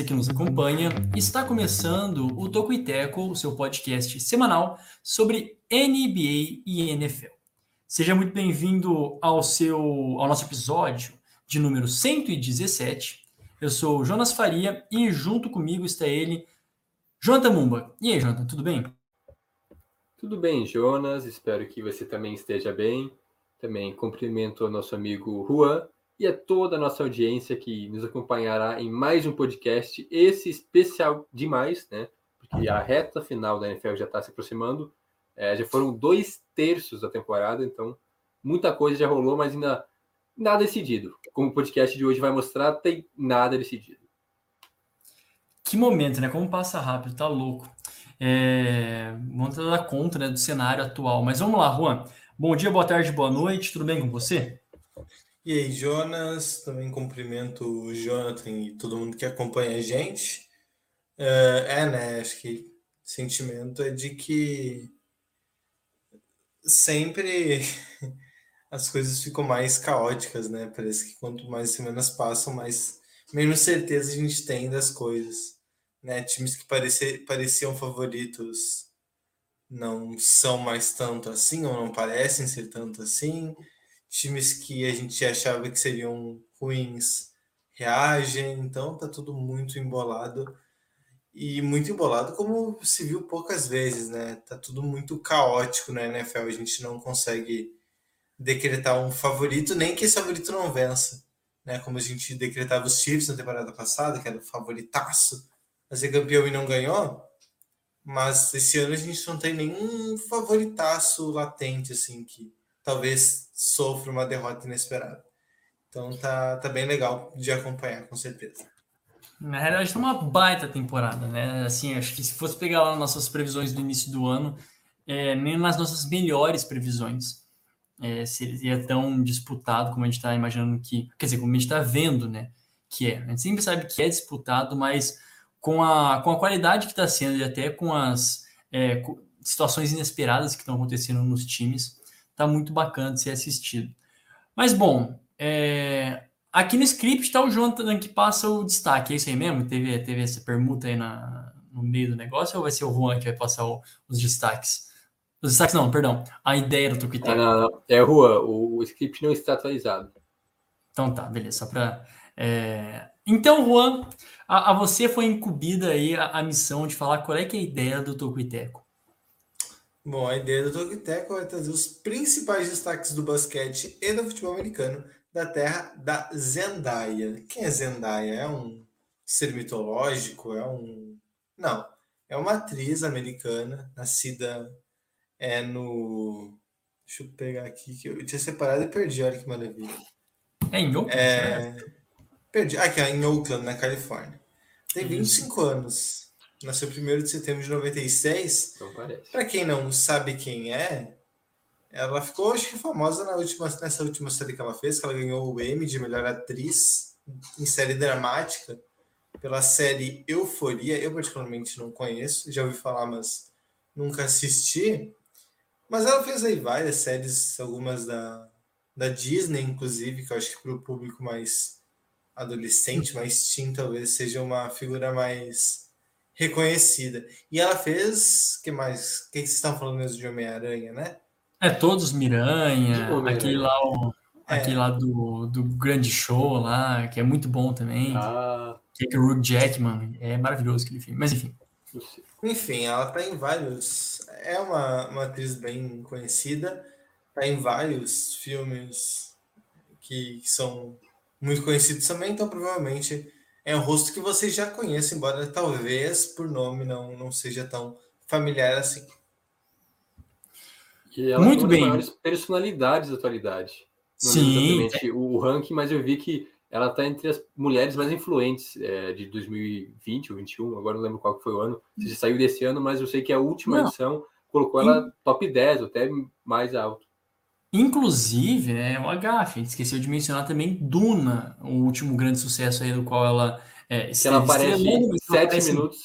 você que nos acompanha. Está começando o Tocuiteco, o seu podcast semanal sobre NBA e NFL. Seja muito bem-vindo ao seu ao nosso episódio de número 117. Eu sou Jonas Faria e junto comigo está ele, Jonathan Mumba. E aí, Jonathan, tudo bem? Tudo bem, Jonas. Espero que você também esteja bem. Também cumprimento o nosso amigo Juan e a toda a nossa audiência que nos acompanhará em mais um podcast, esse especial demais, né? Porque a reta final da NFL já está se aproximando. É, já foram dois terços da temporada, então muita coisa já rolou, mas ainda nada decidido. Como o podcast de hoje vai mostrar, tem nada decidido. Que momento, né? Como passa rápido, tá louco. É... Vamos dar conta né, do cenário atual. Mas vamos lá, Juan. Bom dia, boa tarde, boa noite. Tudo bem com você? E aí, Jonas, também cumprimento o Jonathan e todo mundo que acompanha a gente. É, é, né? Acho que o sentimento é de que sempre as coisas ficam mais caóticas, né? Parece que quanto mais semanas passam, mais menos certeza a gente tem das coisas, né? Times que parecia, pareciam favoritos não são mais tanto assim, ou não parecem ser tanto assim. Times que a gente achava que seriam ruins reagem, então tá tudo muito embolado e muito embolado, como se viu poucas vezes, né? Tá tudo muito caótico na NFL, a gente não consegue decretar um favorito, nem que esse favorito não vença, né? Como a gente decretava os Chiefs na temporada passada, que era o favoritaço a ser campeão e não ganhou, mas esse ano a gente não tem nenhum favoritaço latente, assim, que talvez sofra uma derrota inesperada. Então tá, tá bem legal de acompanhar, com certeza. Na realidade, foi uma baita temporada, né? Assim, acho que se fosse pegar lá nossas previsões do início do ano, é, nem nas nossas melhores previsões é, seria tão disputado como a gente está imaginando que, quer dizer, como a gente está vendo, né? Que é. A gente sempre sabe que é disputado, mas com a, com a qualidade que está sendo e até com as é, situações inesperadas que estão acontecendo nos times, tá muito bacana de ser assistido. Mas bom, é, Aqui no script está o Jonathan que passa o destaque, é isso aí mesmo? Teve, teve essa permuta aí na, no meio do negócio ou vai ser o Juan que vai passar o, os destaques? Os destaques não, perdão. A ideia do Tuquitec. Ah, não, não. É, Juan, o, o script não está atualizado. Então tá, beleza. Só para. É... Então, Juan, a, a, você foi incumbida aí a, a, missão de falar qual é que é a ideia do Tocuiteco. Bom, a ideia do Tocuiteco é trazer os principais destaques do basquete e do futebol americano da terra da Zendaya. Quem é Zendaya? É um ser mitológico? É um. Não. É uma atriz americana, nascida é, no. Deixa eu pegar aqui, que eu tinha separado e perdi, olha que maravilha. É em Oakland? É... Perdi. Aqui, é em Oakland, na Califórnia. Tem 25 Isso. anos. Nasceu 1 de setembro de 96. Não parece. Para quem não sabe quem é, ela ficou, acho que, famosa na última, nessa última série que ela fez, que ela ganhou o Emmy de melhor atriz em série dramática pela série Euforia. Eu, particularmente, não conheço, já ouvi falar, mas nunca assisti. Mas ela fez aí várias séries, algumas da, da Disney, inclusive, que eu acho que para o público mais adolescente, mais teen, talvez seja uma figura mais reconhecida. E ela fez. que mais? O que, que vocês estão falando mesmo de Homem-Aranha, né? É, todos Miranha, aquele lá, o, é. aquele lá do, do grande show lá, que é muito bom também. Ah. Que é o Hugh Jackman, é maravilhoso aquele filme, mas enfim. Enfim, ela tá em vários. É uma, uma atriz bem conhecida, tá em vários filmes que, que são muito conhecidos também, então provavelmente é um rosto que vocês já conhecem, embora talvez por nome não, não seja tão familiar assim. Que ela Muito é uma bem. das maiores personalidades da atualidade. Não Sim. exatamente o ranking, mas eu vi que ela está entre as mulheres mais influentes é, de 2020 ou 2021, agora não lembro qual que foi o ano, se saiu desse ano, mas eu sei que a última não. edição colocou ela top 10, até mais alto. Inclusive, é uma gafe, a gente esqueceu de mencionar também Duna, o último grande sucesso aí do qual ela é, Que ela aparece mas ela sete em minutos.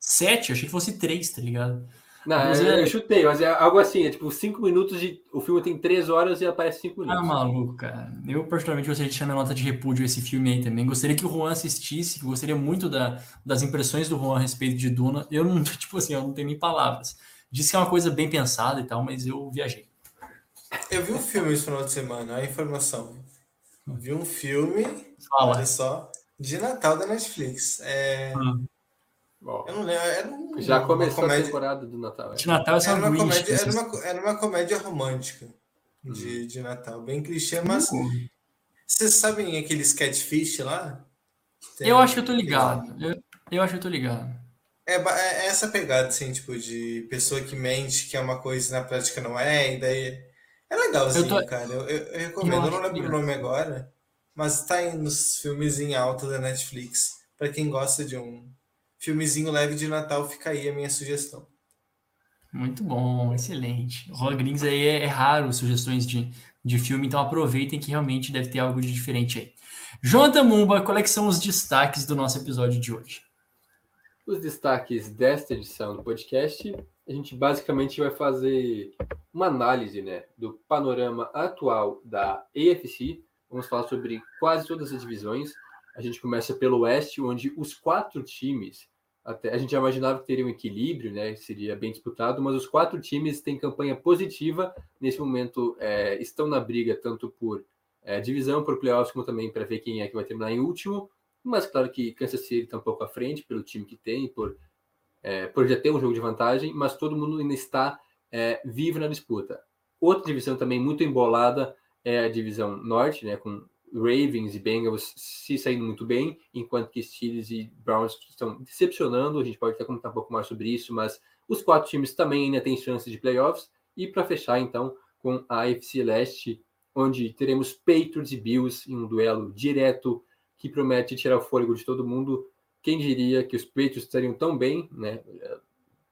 Sete, eu achei que fosse três, tá ligado? Não, Mas eu, é- eu chutei, mas é algo assim, é tipo cinco minutos de. O filme tem três horas e aparece cinco Ah, minutos. maluco, cara. Eu, particularmente, gostaria de deixar minha nota de repúdio esse filme aí também. Gostaria que o Juan assistisse, gostaria muito da- das impressões do Juan a respeito de Duna. Eu não, tipo assim, eu não tenho nem palavras. Disse que é uma coisa bem pensada e tal, mas eu viajei. Eu vi um filme esse final de semana, a informação. Vi um filme, Fala. olha só, de Natal da Netflix. É, Ó, eu não lembro, era um, já uma começou a comédia, temporada do Natal. é. De Natal é só era uma Grinch, comédia, era uma, era uma comédia romântica de, de Natal, bem clichê, mas vocês sabem aqueles catfish lá? Tem- Eu acho que eu tô ligado. Eu, eu acho que eu tô ligado. É, é essa pegada, assim, tipo, de pessoa que mente que é uma coisa e na prática não é, e daí. É legalzinho, Eu tô- cara. Eu, eu- eu recomendo, eu não lembro o legal. nome agora, mas tá aí nos filmes em alta da Netflix. Pra quem gosta de um filmezinho leve de Natal, fica aí a minha sugestão. Muito bom, excelente. Rola Gringos aí é, é raro sugestões de, de filme, então aproveitem que realmente deve ter algo de diferente aí. Jonathan Mumba, quais é são os destaques do nosso episódio de hoje? Os destaques desta edição do podcast, a gente basicamente vai fazer uma análise né, do panorama atual da AFC. Vamos falar sobre quase todas as divisões. A gente começa pelo Oeste, onde os quatro times, até a gente já imaginava que teria um equilíbrio, né, seria bem disputado, mas os quatro times têm campanha positiva. Nesse momento, é, estão na briga tanto por é, divisão, por playoffs, como também para ver quem é que vai terminar em último. Mas claro que Kansas City está um pouco à frente pelo time que tem, por, é, já ter um jogo de vantagem, mas todo mundo ainda está é, vivo na disputa. Outra divisão também muito embolada é a divisão norte, né, com Ravens e Bengals se saindo muito bem, enquanto que Steelers e Browns estão decepcionando. A gente pode até comentar um pouco mais sobre isso, mas os quatro times também ainda têm chances de playoffs. E para fechar, então, com a AFC Leste, onde teremos Patriots e Bills em um duelo direto que promete tirar o fôlego de todo mundo. Quem diria que os Patriots estariam tão bem, né,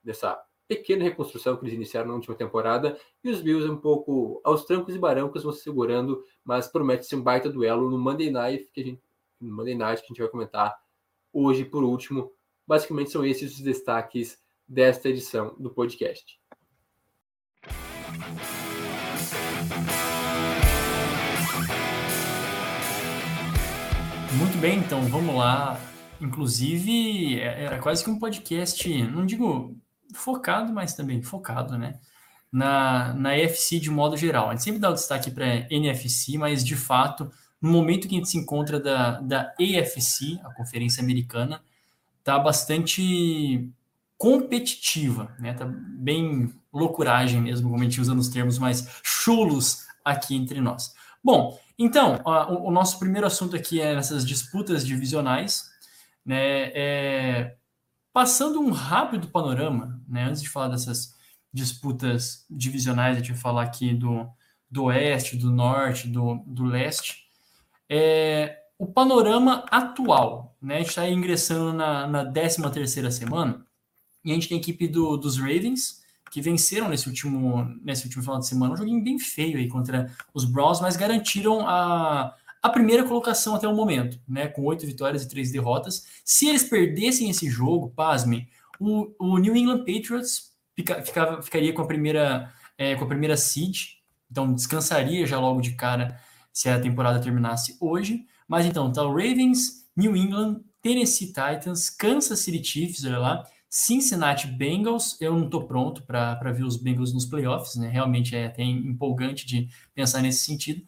nessa pequena reconstrução que eles iniciaram na última temporada, e os Bills um pouco aos trancos e barancos vão se segurando, mas promete ser um baita duelo no Monday Night, que a gente, no Monday Night que a gente vai comentar hoje por último. Basicamente são esses os destaques desta edição do podcast. Muito bem, então vamos lá. Inclusive, é- era quase que um podcast, não digo focado, mas também focado, né? Na, na EFC de modo geral. A gente sempre dá o destaque para NFC, mas de fato, no momento que a gente se encontra da, da AFC, a Conferência Americana, tá bastante competitiva, né? Tá bem loucuragem mesmo, como a gente usa nos termos mais chulos aqui entre nós. Bom, então, a- o, o nosso primeiro assunto aqui é nessas disputas divisionais, né? É, passando um rápido panorama, né? Antes de falar dessas disputas divisionais, a gente vai falar aqui do, do oeste, do norte, do, do leste. É, o panorama atual, né? A gente está ingressando na, na 13 terceira semana e a gente tem a equipe do, dos Ravens, que venceram nesse último, nesse último final de semana, um joguinho bem feio aí contra os Browns, mas garantiram a, a primeira colocação até o momento, né? Com oito vitórias e três derrotas. Se eles perdessem esse jogo, pasmem, o, o New England Patriots fica, ficaria com a primeira é, com a primeira seed, então descansaria já logo de cara se a temporada terminasse hoje. Mas então, tá o Ravens, New England, Tennessee Titans, Kansas City Chiefs, olha lá, Cincinnati Bengals. Eu não tô pronto para ver os Bengals nos playoffs, né? Realmente é até empolgante de pensar nesse sentido.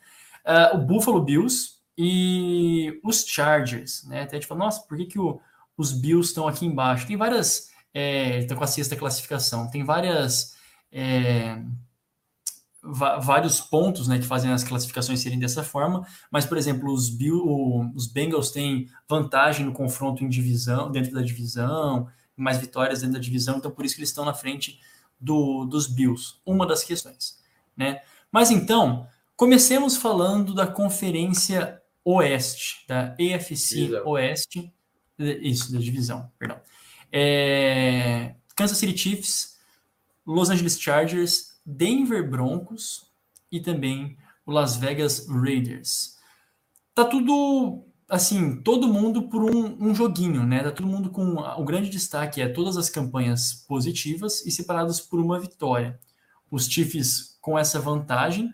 Uh, o Buffalo Bills e os Chargers, né? Até a gente fala, nossa, por que, que o, os Bills estão aqui embaixo? Tem várias. É, estão com a sexta classificação, tem várias. É, vários pontos né, que fazem as classificações serem dessa forma, mas, por exemplo, os, Bill, o, os Bengals têm vantagem no confronto em divisão, dentro da divisão, mais vitórias dentro da divisão, então por isso que eles estão na frente do, dos Bills, uma das questões. Né? Mas então, comecemos falando da Conferência Oeste, da AFC. Oeste, isso, da divisão, perdão. É, Kansas City Chiefs, Los Angeles Chargers, Denver Broncos, e também o Las Vegas Raiders. Tá tudo assim, todo mundo por um, um, joguinho, né? Tá todo mundo com o grande destaque é todas as campanhas positivas e separadas por uma vitória. Os Chiefs com essa vantagem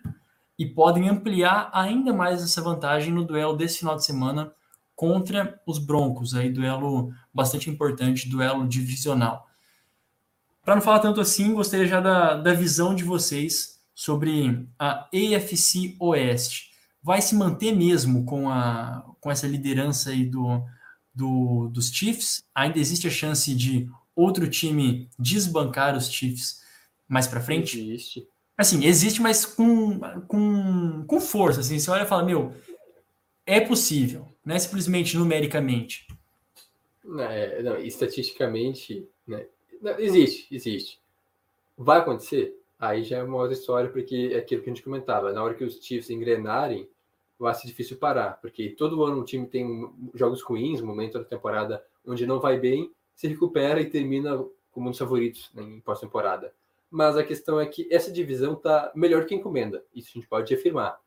e podem ampliar ainda mais essa vantagem no duelo desse final de semana contra os Broncos, aí duelo bastante importante, duelo divisional. Para não falar tanto assim, gostaria já da, da visão de vocês sobre a AFC Oeste vai se manter mesmo com, a, com essa liderança aí do, do, dos Chiefs? Ainda existe a chance de outro time desbancar os Chiefs mais para frente? Existe. Assim, existe, mas com, com, com força. Assim, você olha e fala, meu, é possível, não é simplesmente numericamente. É, não estatisticamente, né? Não, existe, existe. Vai acontecer? Aí já é uma outra história, porque é aquilo que a gente comentava. Na hora que os Chiefs engrenarem, vai ser difícil parar, porque todo ano o time tem jogos ruins, momento da temporada onde não vai bem, se recupera e termina como um dos favoritos né, em pós-temporada. Mas a questão é que essa divisão está melhor que a encomenda, isso a gente pode afirmar.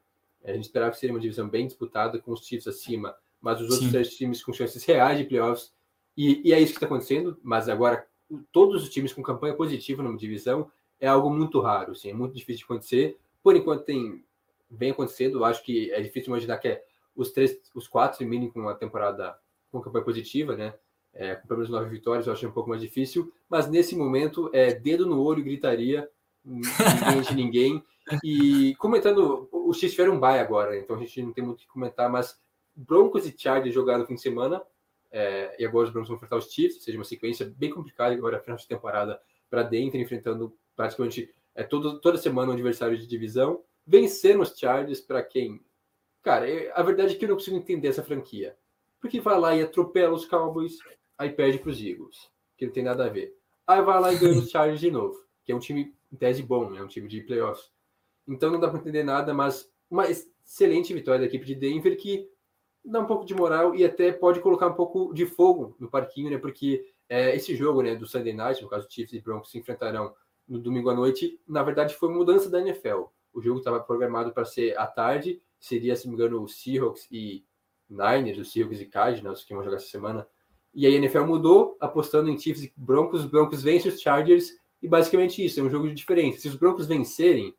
A gente esperava que seria uma divisão bem disputada, com os Chiefs acima, mas os outros três times com chances reais de playoffs, e, e é isso que está acontecendo, mas agora todos os times com campanha positiva numa divisão é algo muito raro, assim, é muito difícil de acontecer. Por enquanto tem vem acontecendo. Acho que é difícil imaginar que é os três, os quatro terminem com uma temporada com campanha positiva, né? É, com pelo menos nove vitórias, eu acho um pouco mais difícil. Mas nesse momento, é dedo no olho, gritaria, ninguém de ninguém. E comentando, os Chiefs tiveram um bye agora, então a gente não tem muito o que comentar, mas Broncos e Chargers jogaram no fim de semana, é, e agora os Broncos vão enfrentar os Chiefs, ou seja, uma sequência bem complicada agora, final de temporada, para dentro, enfrentando praticamente é, todo, toda semana um adversário de divisão vencer os Chargers para quem? Cara, a verdade é que eu não consigo entender essa franquia. Porque vai lá e atropela os Cowboys, aí perde para os Eagles, que não tem nada a ver. Aí vai lá e ganha os Chargers de novo, que é um time em tese bom, é um time de playoffs. Então não dá para entender nada, mas uma excelente vitória da equipe de Denver que dá um pouco de moral e até pode colocar um pouco de fogo no parquinho, né? Porque é, esse jogo, né, do Sunday Night, no caso Chiefs e Broncos se enfrentarão no domingo à noite, na verdade foi mudança da NFL. O jogo estava programado para ser à tarde, seria, se não me engano, o Seahawks e Niners, o Seahawks e Cardinals, que vão jogar essa semana. E aí a NFL mudou, apostando em Chiefs e Broncos. Os Broncos vencem os Chargers, e basicamente isso, é um jogo de diferença. Se os Broncos vencerem,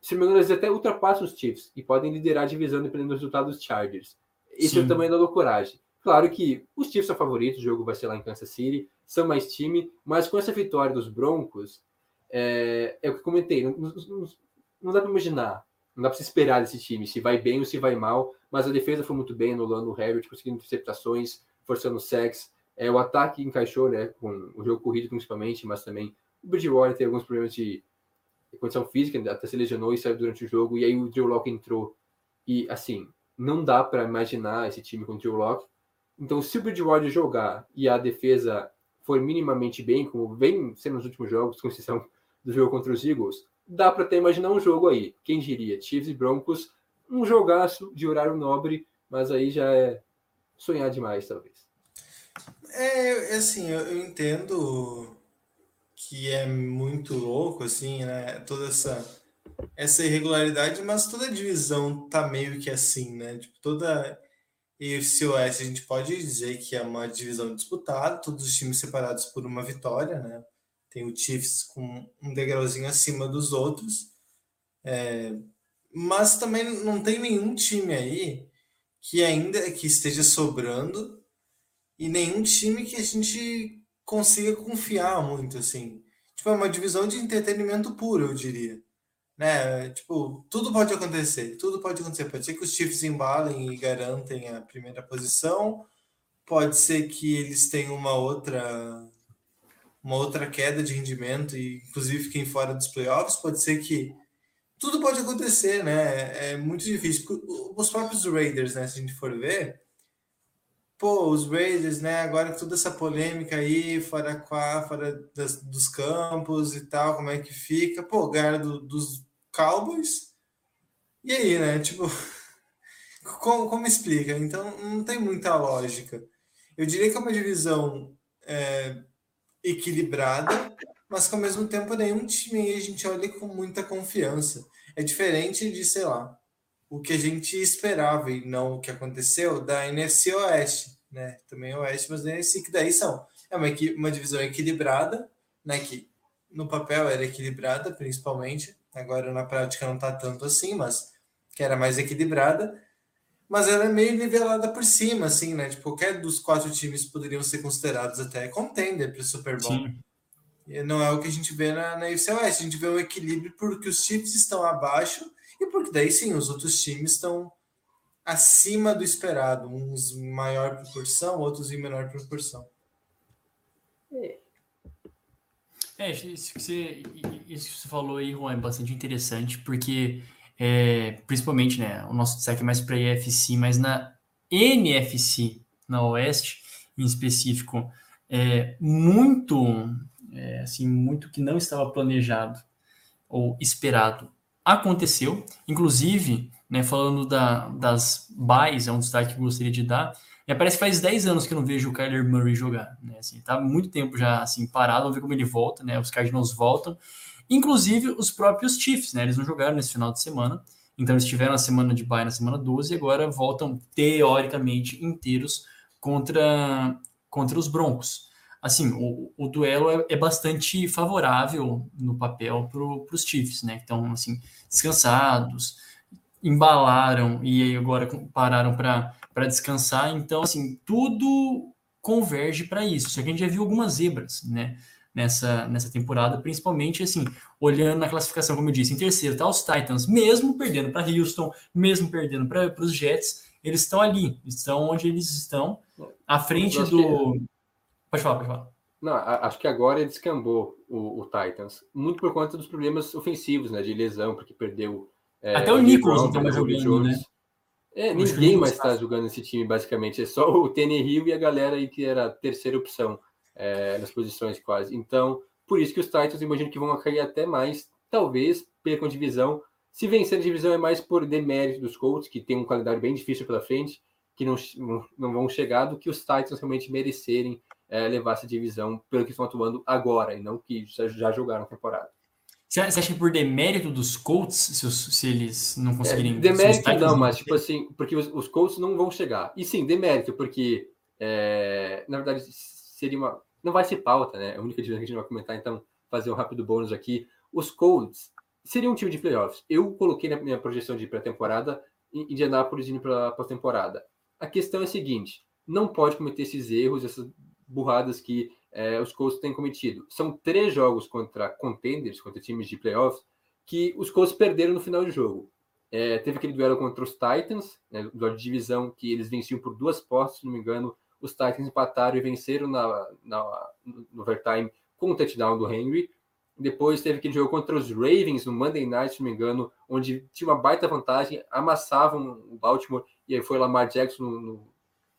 se não me engano, eles até ultrapassam os Chiefs e podem liderar a divisão dependendo do resultado dos Chargers. Sim. é o tamanho da loucuragem. Claro que os Chiefs são favoritos, o jogo vai ser lá em Kansas City, são mais time, mas com essa vitória dos Broncos, é, é o que comentei, nos, não dá para imaginar, não dá para se esperar desse time, se vai bem ou se vai mal, mas a defesa foi muito bem, anulando o Herbert, conseguindo interceptações, forçando sacks, é, o ataque encaixou, né, com o jogo corrido principalmente, mas também o Bridgewater tem alguns problemas de condição física, até se lesionou e saiu durante o jogo, e aí o Drew Locke entrou, e assim, não dá para imaginar esse time com o Drew Locke, então se o Bridgewater jogar e a defesa for minimamente bem, como vem sendo nos últimos jogos, com exceção do jogo contra os Eagles, dá para até imaginar um jogo aí. Quem diria? Chiefs e Broncos, um jogaço de horário nobre, mas aí já é sonhar demais, talvez. É, assim, eu, eu entendo que é muito louco, assim, né? Toda essa, essa irregularidade, mas toda divisão tá meio que assim, né? Tipo, toda EFC Oeste a gente pode dizer que é uma divisão disputada, todos os times separados por uma vitória, né? tem o Chiefs com um degrauzinho acima dos outros, é, mas também não tem nenhum time aí que ainda que esteja sobrando e nenhum time que a gente consiga confiar muito assim. Tipo, é uma divisão de entretenimento puro, eu diria. Né? Tipo, tudo pode acontecer, tudo pode acontecer. Pode ser que os Chiefs embalem e garantem a primeira posição, pode ser que eles tenham uma outra uma outra queda de rendimento e inclusive fiquem fora dos playoffs, pode ser que tudo pode acontecer, né? É muito difícil. Os próprios Raiders, né? Se a gente for ver, pô, os Raiders, né? Agora toda essa polêmica aí, fora, fora das, dos campos e tal, como é que fica? Pô, ganhar do, dos Cowboys. E aí, né? Tipo, como, como explica? Então, não tem muita lógica. Eu diria que é uma divisão é, equilibrada, mas que ao mesmo tempo nenhum time a gente olha com muita confiança. É diferente de, sei lá, o que a gente esperava e não o que aconteceu da NFC Oeste, né? Também Oeste, mas NFC, que daí são. É uma, uma divisão equilibrada, né? Que no papel era equilibrada, principalmente. Agora na prática não tá tanto assim, mas que era mais equilibrada. Mas ela é meio nivelada por cima, assim, né? Tipo, qualquer dos quatro times poderiam ser considerados até contender para o Super Bowl. Sim. E não é o que a gente vê na, na UFC Oeste. A gente vê um equilíbrio porque os Chiefs estão abaixo e porque daí sim, os outros times estão acima do esperado, uns em maior proporção, outros em menor proporção. É. É, isso que você, isso que você falou aí, Juan, é bastante interessante, porque é, principalmente, né, o nosso destaque é mais para a EFC, mas na NFC, na Oeste, em específico, é muito, é, assim, muito que não estava planejado ou esperado. Aconteceu, inclusive, né, falando da, das buys, é um destaque que eu gostaria de dar, me parece que faz 10 anos que eu não vejo o Kyler Murray jogar, né, assim, tá muito tempo já, assim, parado, vamos ver como ele volta, né, os Cardinals voltam, inclusive os próprios Chiefs, né, eles não jogaram nesse final de semana, então eles tiveram a semana de buy na semana 12 e agora voltam, teoricamente, inteiros contra, contra os Broncos assim, o, o duelo é, é, bastante favorável no papel para os Chiefs, né? Então, assim, descansados, embalaram e agora pararam para descansar. Então, assim, tudo converge para isso. Só que a gente já viu algumas zebras, né? Nessa, nessa temporada, principalmente assim, olhando na classificação, como eu disse, em terceiro tá os Titans, mesmo perdendo para Houston, mesmo perdendo para os Jets, eles estão ali, estão onde eles estão, à frente do. Pode falar, pode falar. Não, acho que agora descambou o, o, Titans, muito por conta dos problemas ofensivos, né, de lesão, porque perdeu. É, Até o Nichols não está mais jogando, né? É, ninguém mais está jogando nesse time, basicamente. É só o Hill e a galera aí que era a terceira opção é, nas posições quase. Então, por isso que os Titans imagino que vão cair até mais. Talvez percam divisão. Se vencer a divisão é mais por demérito dos Colts, que tem um calendário bem difícil pela frente, que não, não vão chegar, do que os Titans realmente merecerem é, levar essa divisão pelo que estão atuando agora e não que já, jogaram a temporada. Você acha que por demérito dos Colts, se, se eles não conseguirem. É, demérito não, mas tipo assim, porque os, os, Colts não vão chegar. E sim, demérito, porque é, na verdade seria uma. Não vai ser pauta, né? É a única divisão que a gente vai comentar, então fazer um rápido bônus aqui. Os Colts seriam um time de playoffs. Eu coloquei na minha projeção de pré-temporada Indianápolis indo para a pós-temporada. A questão é a seguinte: não pode cometer esses erros, essas burradas que é, os Colts têm cometido. São três jogos contra contenders, contra times de playoffs, que os Colts perderam no final de jogo. É, teve aquele duelo contra os Titans, né, duelo de divisão, que eles venciam por duas postas, se não me engano. Os Titans empataram e venceram na, na, no overtime com o touchdown do Henry. Depois teve aquele jogo contra os Ravens no Monday Night, se não me engano, onde tinha uma baita vantagem, amassavam o Baltimore e aí foi Lamar Jackson no, no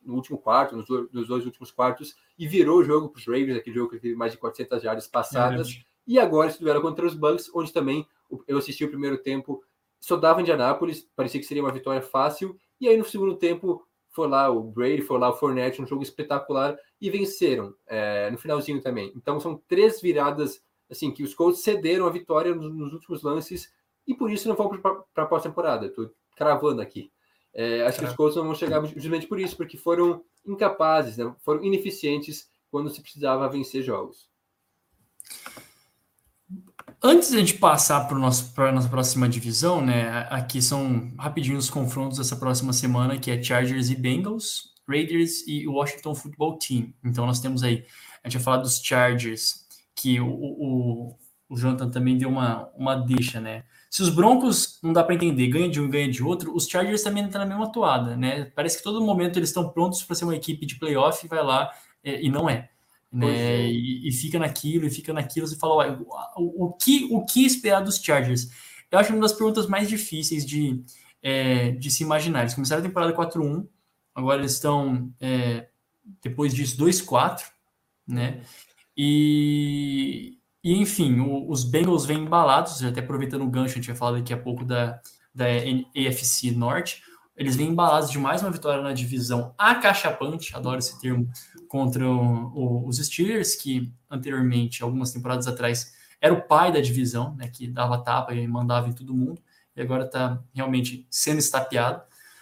no último quarto, nos, nos dois últimos quartos, e virou o jogo para os Ravens, aquele jogo que teve mais de 400 jardas passadas. É e agora estiveram contra os Bucks, onde também eu assisti o primeiro tempo, só dava Indianápolis, parecia que seria uma vitória fácil, e aí no segundo tempo foi lá o Brady, foi lá o Fournette, um jogo espetacular, e venceram é, no finalzinho também. Então são três viradas, assim, que os Colts cederam a vitória nos, nos últimos lances, e por isso não vão para a pós-temporada. Estou cravando aqui. É, acho que os Colts não vão chegar justamente por isso, porque foram incapazes, né? foram ineficientes quando se precisava vencer jogos. Antes de a gente passar para a nossa próxima divisão, né? Aqui são rapidinho os confrontos dessa próxima semana, que é Chargers e Bengals, Raiders e Washington Football Team. Então nós temos aí, a gente vai falar dos Chargers, que o, o, o Jonathan também deu uma, uma deixa, né? Se os Broncos não dá para entender, ganha de um, ganha de outro, os Chargers também estão na mesma toada, né? Parece que todo momento eles estão prontos para ser uma equipe de playoff e vai lá é, e não é. Né? É. E, e, fica naquilo, e fica naquilo, você fala, o, o, que, o que esperar dos Chargers? Eu acho uma das perguntas mais difíceis de, é, de se imaginar. Eles começaram a temporada 4-1, agora eles estão, é, depois disso, 2-4, né? E, e, enfim, o, os Bengals vêm embalados, até aproveitando o gancho, a gente vai falar daqui a pouco da, da AFC Norte. Eles vêm embalados de mais uma vitória na divisão acachapante, adoro esse termo, contra o, o, os Steelers, que anteriormente, algumas temporadas atrás, era o pai da divisão, né, que dava tapa e mandava em todo mundo, e agora está realmente sendo estapeado.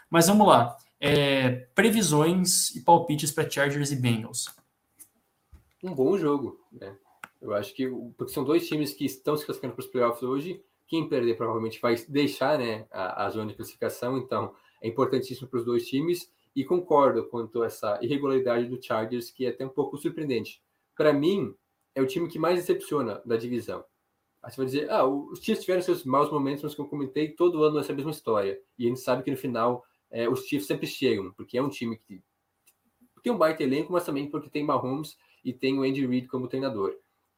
Mas vamos lá. É, previsões e palpites para Chargers e Bengals. Um bom jogo, né? Eu acho que porque são dois times que estão se classificando para os playoffs hoje. Quem perder provavelmente vai deixar né, a, a zona de classificação, então é importantíssimo para os dois times. E concordo quanto a essa irregularidade do Chargers, que é até um pouco surpreendente. Para mim, é o time que mais decepciona da divisão. Aí você vai dizer, ah, os Chiefs tiveram seus maus momentos, mas que eu comentei, todo ano essa mesma história. E a gente sabe que no final é, os Chiefs sempre chegam, porque é um time que tem um baita elenco, mas também porque tem Mahomes e tem o Andy Reid como treinador.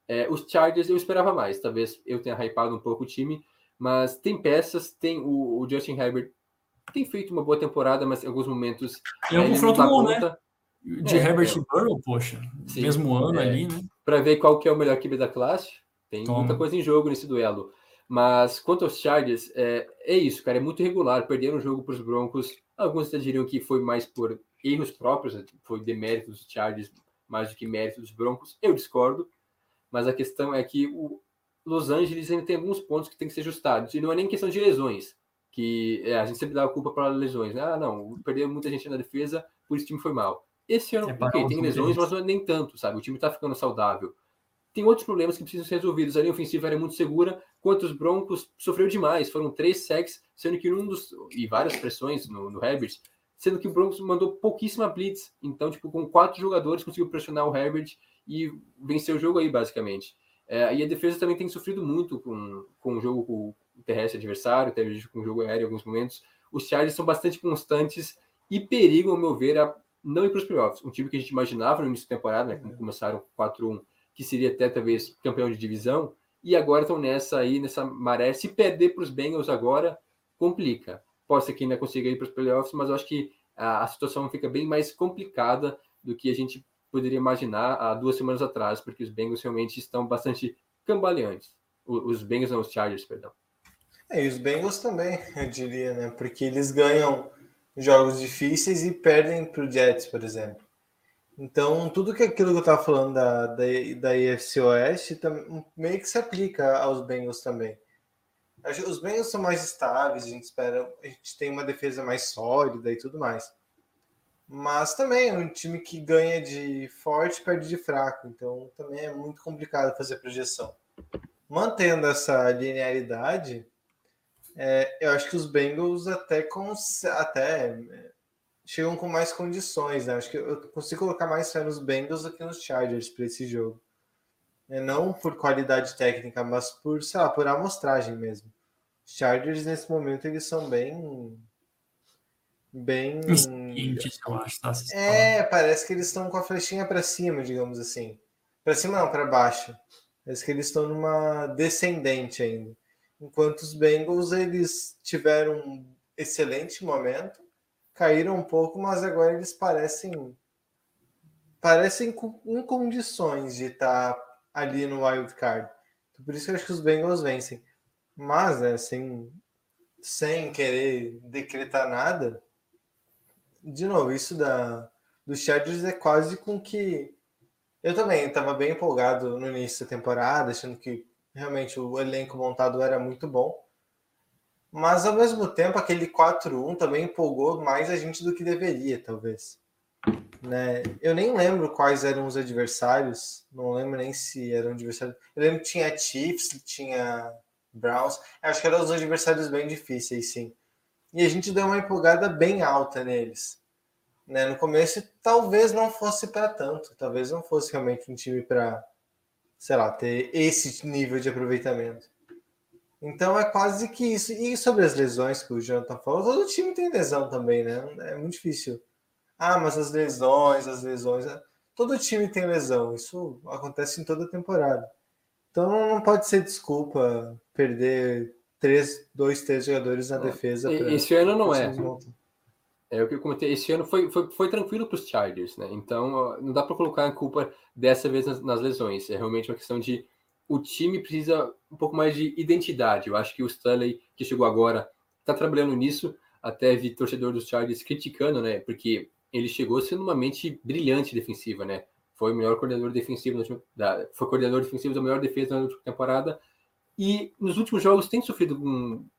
É, os Chargers eu esperava mais, talvez eu tenha hypado um pouco o time, mas tem peças, tem o, o Justin Herbert tem feito uma boa temporada, mas em alguns momentos. É um confronto bom, né? De é, Herbert é. e Burrow, poxa, Sim, mesmo ano é. ali, né? Para ver qual que é o melhor QB da classe, tem Toma. muita coisa em jogo nesse duelo. Mas quanto aos Chargers, é, é isso, cara, é muito irregular. Perderam o jogo para os Broncos. Alguns até diriam que foi mais por erros próprios, foi demérito dos Chargers mais do que mérito dos Broncos. Eu discordo, mas a questão é que o Los Angeles ainda tem alguns pontos que tem que ser ajustados. E não é nem questão de lesões, que é, a gente sempre dá a culpa para lesões. Né? Ah, não, perdeu muita gente na defesa, por isso o time foi mal. Esse ano, é tem lesões, mas não é nem tanto, sabe? O time está ficando saudável. Tem outros problemas que precisam ser resolvidos. A linha ofensiva era muito segura, quanto os Broncos sofreu demais. Foram três sacks, sendo que um dos. e várias pressões no, no Herbert, sendo que o Broncos mandou pouquíssima blitz. Então, tipo, com quatro jogadores conseguiu pressionar o Herbert e vencer o jogo aí, basicamente. É, e a defesa também tem sofrido muito com, com o jogo com o terrestre adversário, até com o jogo aéreo em alguns momentos. Os Chargers são bastante constantes e perigam, ao meu ver, a não ir para os playoffs. Um time que a gente imaginava no início da temporada, né, quando começaram 4-1, que seria até talvez campeão de divisão, e agora estão nessa aí, nessa maré. Se perder para os Bengals agora, complica. Pode ser que ainda consiga ir para os playoffs, mas eu acho que a, a, situação fica bem mais complicada do que a gente poderia imaginar há duas semanas atrás, porque os Bengals realmente estão bastante cambaleantes. Os, Bengals não, os Chargers, perdão. É, e os Bengals também, eu diria, né? Porque eles ganham jogos difíceis e perdem para o Jets, por exemplo. Então, tudo que aquilo que eu estava falando da, da, da EFC Oeste meio que se aplica aos Bengals também. Os Bengals são mais estáveis, a gente espera, a gente tem uma defesa mais sólida e tudo mais. Mas também é um time que ganha de forte perde de fraco, então também é muito complicado fazer projeção. Mantendo essa linearidade, é, eu acho que os Bengals até, até é, chegam com mais condições, né? Acho que eu consigo colocar mais fé nos Bengals do que nos Chargers para esse jogo. É, não por qualidade técnica, mas por, sei lá, por amostragem mesmo. Os Chargers, nesse momento, eles são bem. Bem. eu acho, tá? É, parece que eles estão com a flechinha para cima, digamos assim. Para cima não, para baixo. Parece que eles estão numa descendente ainda. Enquanto os Bengals eles tiveram um excelente momento, caíram um pouco, mas agora eles parecem parecem em condições de estar ali no wild card. Então, por isso que eu acho que os Bengals vencem. Mas, né, sem, sem querer decretar nada, de novo, isso da, do Chargers é quase com que. Eu também estava bem empolgado no início da temporada, achando que realmente o elenco montado era muito bom. Mas ao mesmo tempo, aquele 4-1 também empolgou mais a gente do que deveria, talvez. Né? Eu nem lembro quais eram os adversários, não lembro nem se eram adversários. Eu lembro que tinha Chiefs, tinha Browns. Acho que eram os adversários bem difíceis, sim. E a gente deu uma empolgada bem alta neles. Né? No começo, talvez não fosse para tanto, talvez não fosse realmente um time para sei lá, ter esse nível de aproveitamento. Então é quase que isso. E sobre as lesões que o Jonathan falou, todo time tem lesão também, né? É muito difícil. Ah, mas as lesões, as lesões. É, todo time tem lesão. Isso acontece em toda temporada. Então não pode ser desculpa perder três, dois, três jogadores na defesa. Esse ano não é. É o que eu comentei. Esse ano foi, foi, foi tranquilo para os Chargers, né? Então não dá para colocar a culpa dessa vez nas, nas, lesões. É realmente uma questão de o time precisa um pouco mais de identidade. Eu acho que o Stanley, que chegou agora, está trabalhando nisso. até vi torcedor dos Chargers criticando, né? Porque ele chegou sendo uma mente brilhante defensiva, né? Foi o melhor coordenador defensivo, da, foi coordenador defensivo da melhor defesa na última temporada. E nos últimos jogos tem sofrido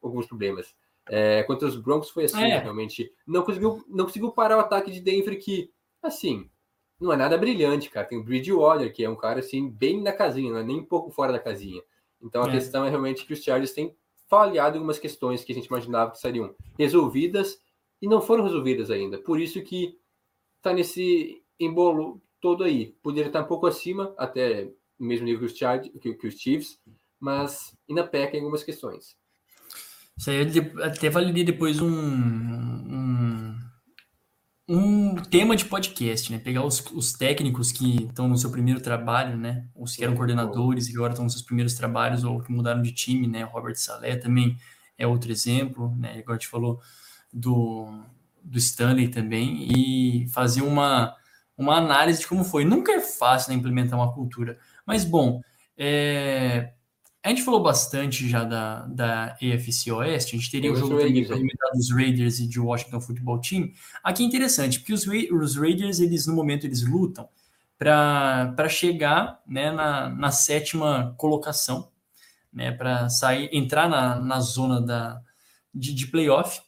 alguns problemas. É, contra os Broncos foi assim, é. realmente. Não conseguiu, não conseguiu parar o ataque de Denver, que, assim, não é nada brilhante, cara. Tem o Bridgewater, que é um cara, assim, bem na casinha, não é nem um pouco fora da casinha. Então a é. questão é realmente que os Chargers têm falhado em algumas questões que a gente imaginava que seriam resolvidas e não foram resolvidas ainda. Por isso que tá nesse embolo todo aí. Poderia estar um pouco acima, até no mesmo nível que os, Chargers, que, que os Chiefs, mas ainda peca em algumas questões. Isso aí até valeria depois um, um, um, tema de podcast, né? Pegar os, os técnicos que estão no seu primeiro trabalho, né? Os que eram coordenadores e agora estão nos seus primeiros trabalhos ou que mudaram de time, né? Robert Salé também é outro exemplo, né? Agora a gente falou do, do Stanley também e fazer uma, uma análise de como foi. Nunca é fácil né, implementar uma cultura, mas bom, é, a gente falou bastante já da, da AFC Oeste, a gente teria o jogo dos Raiders e de Washington Football Team. Aqui é interessante, porque os, os Raiders, eles no momento, eles lutam para chegar né, na, na sétima colocação, né, para sair, entrar na, na zona da, de, de playoff,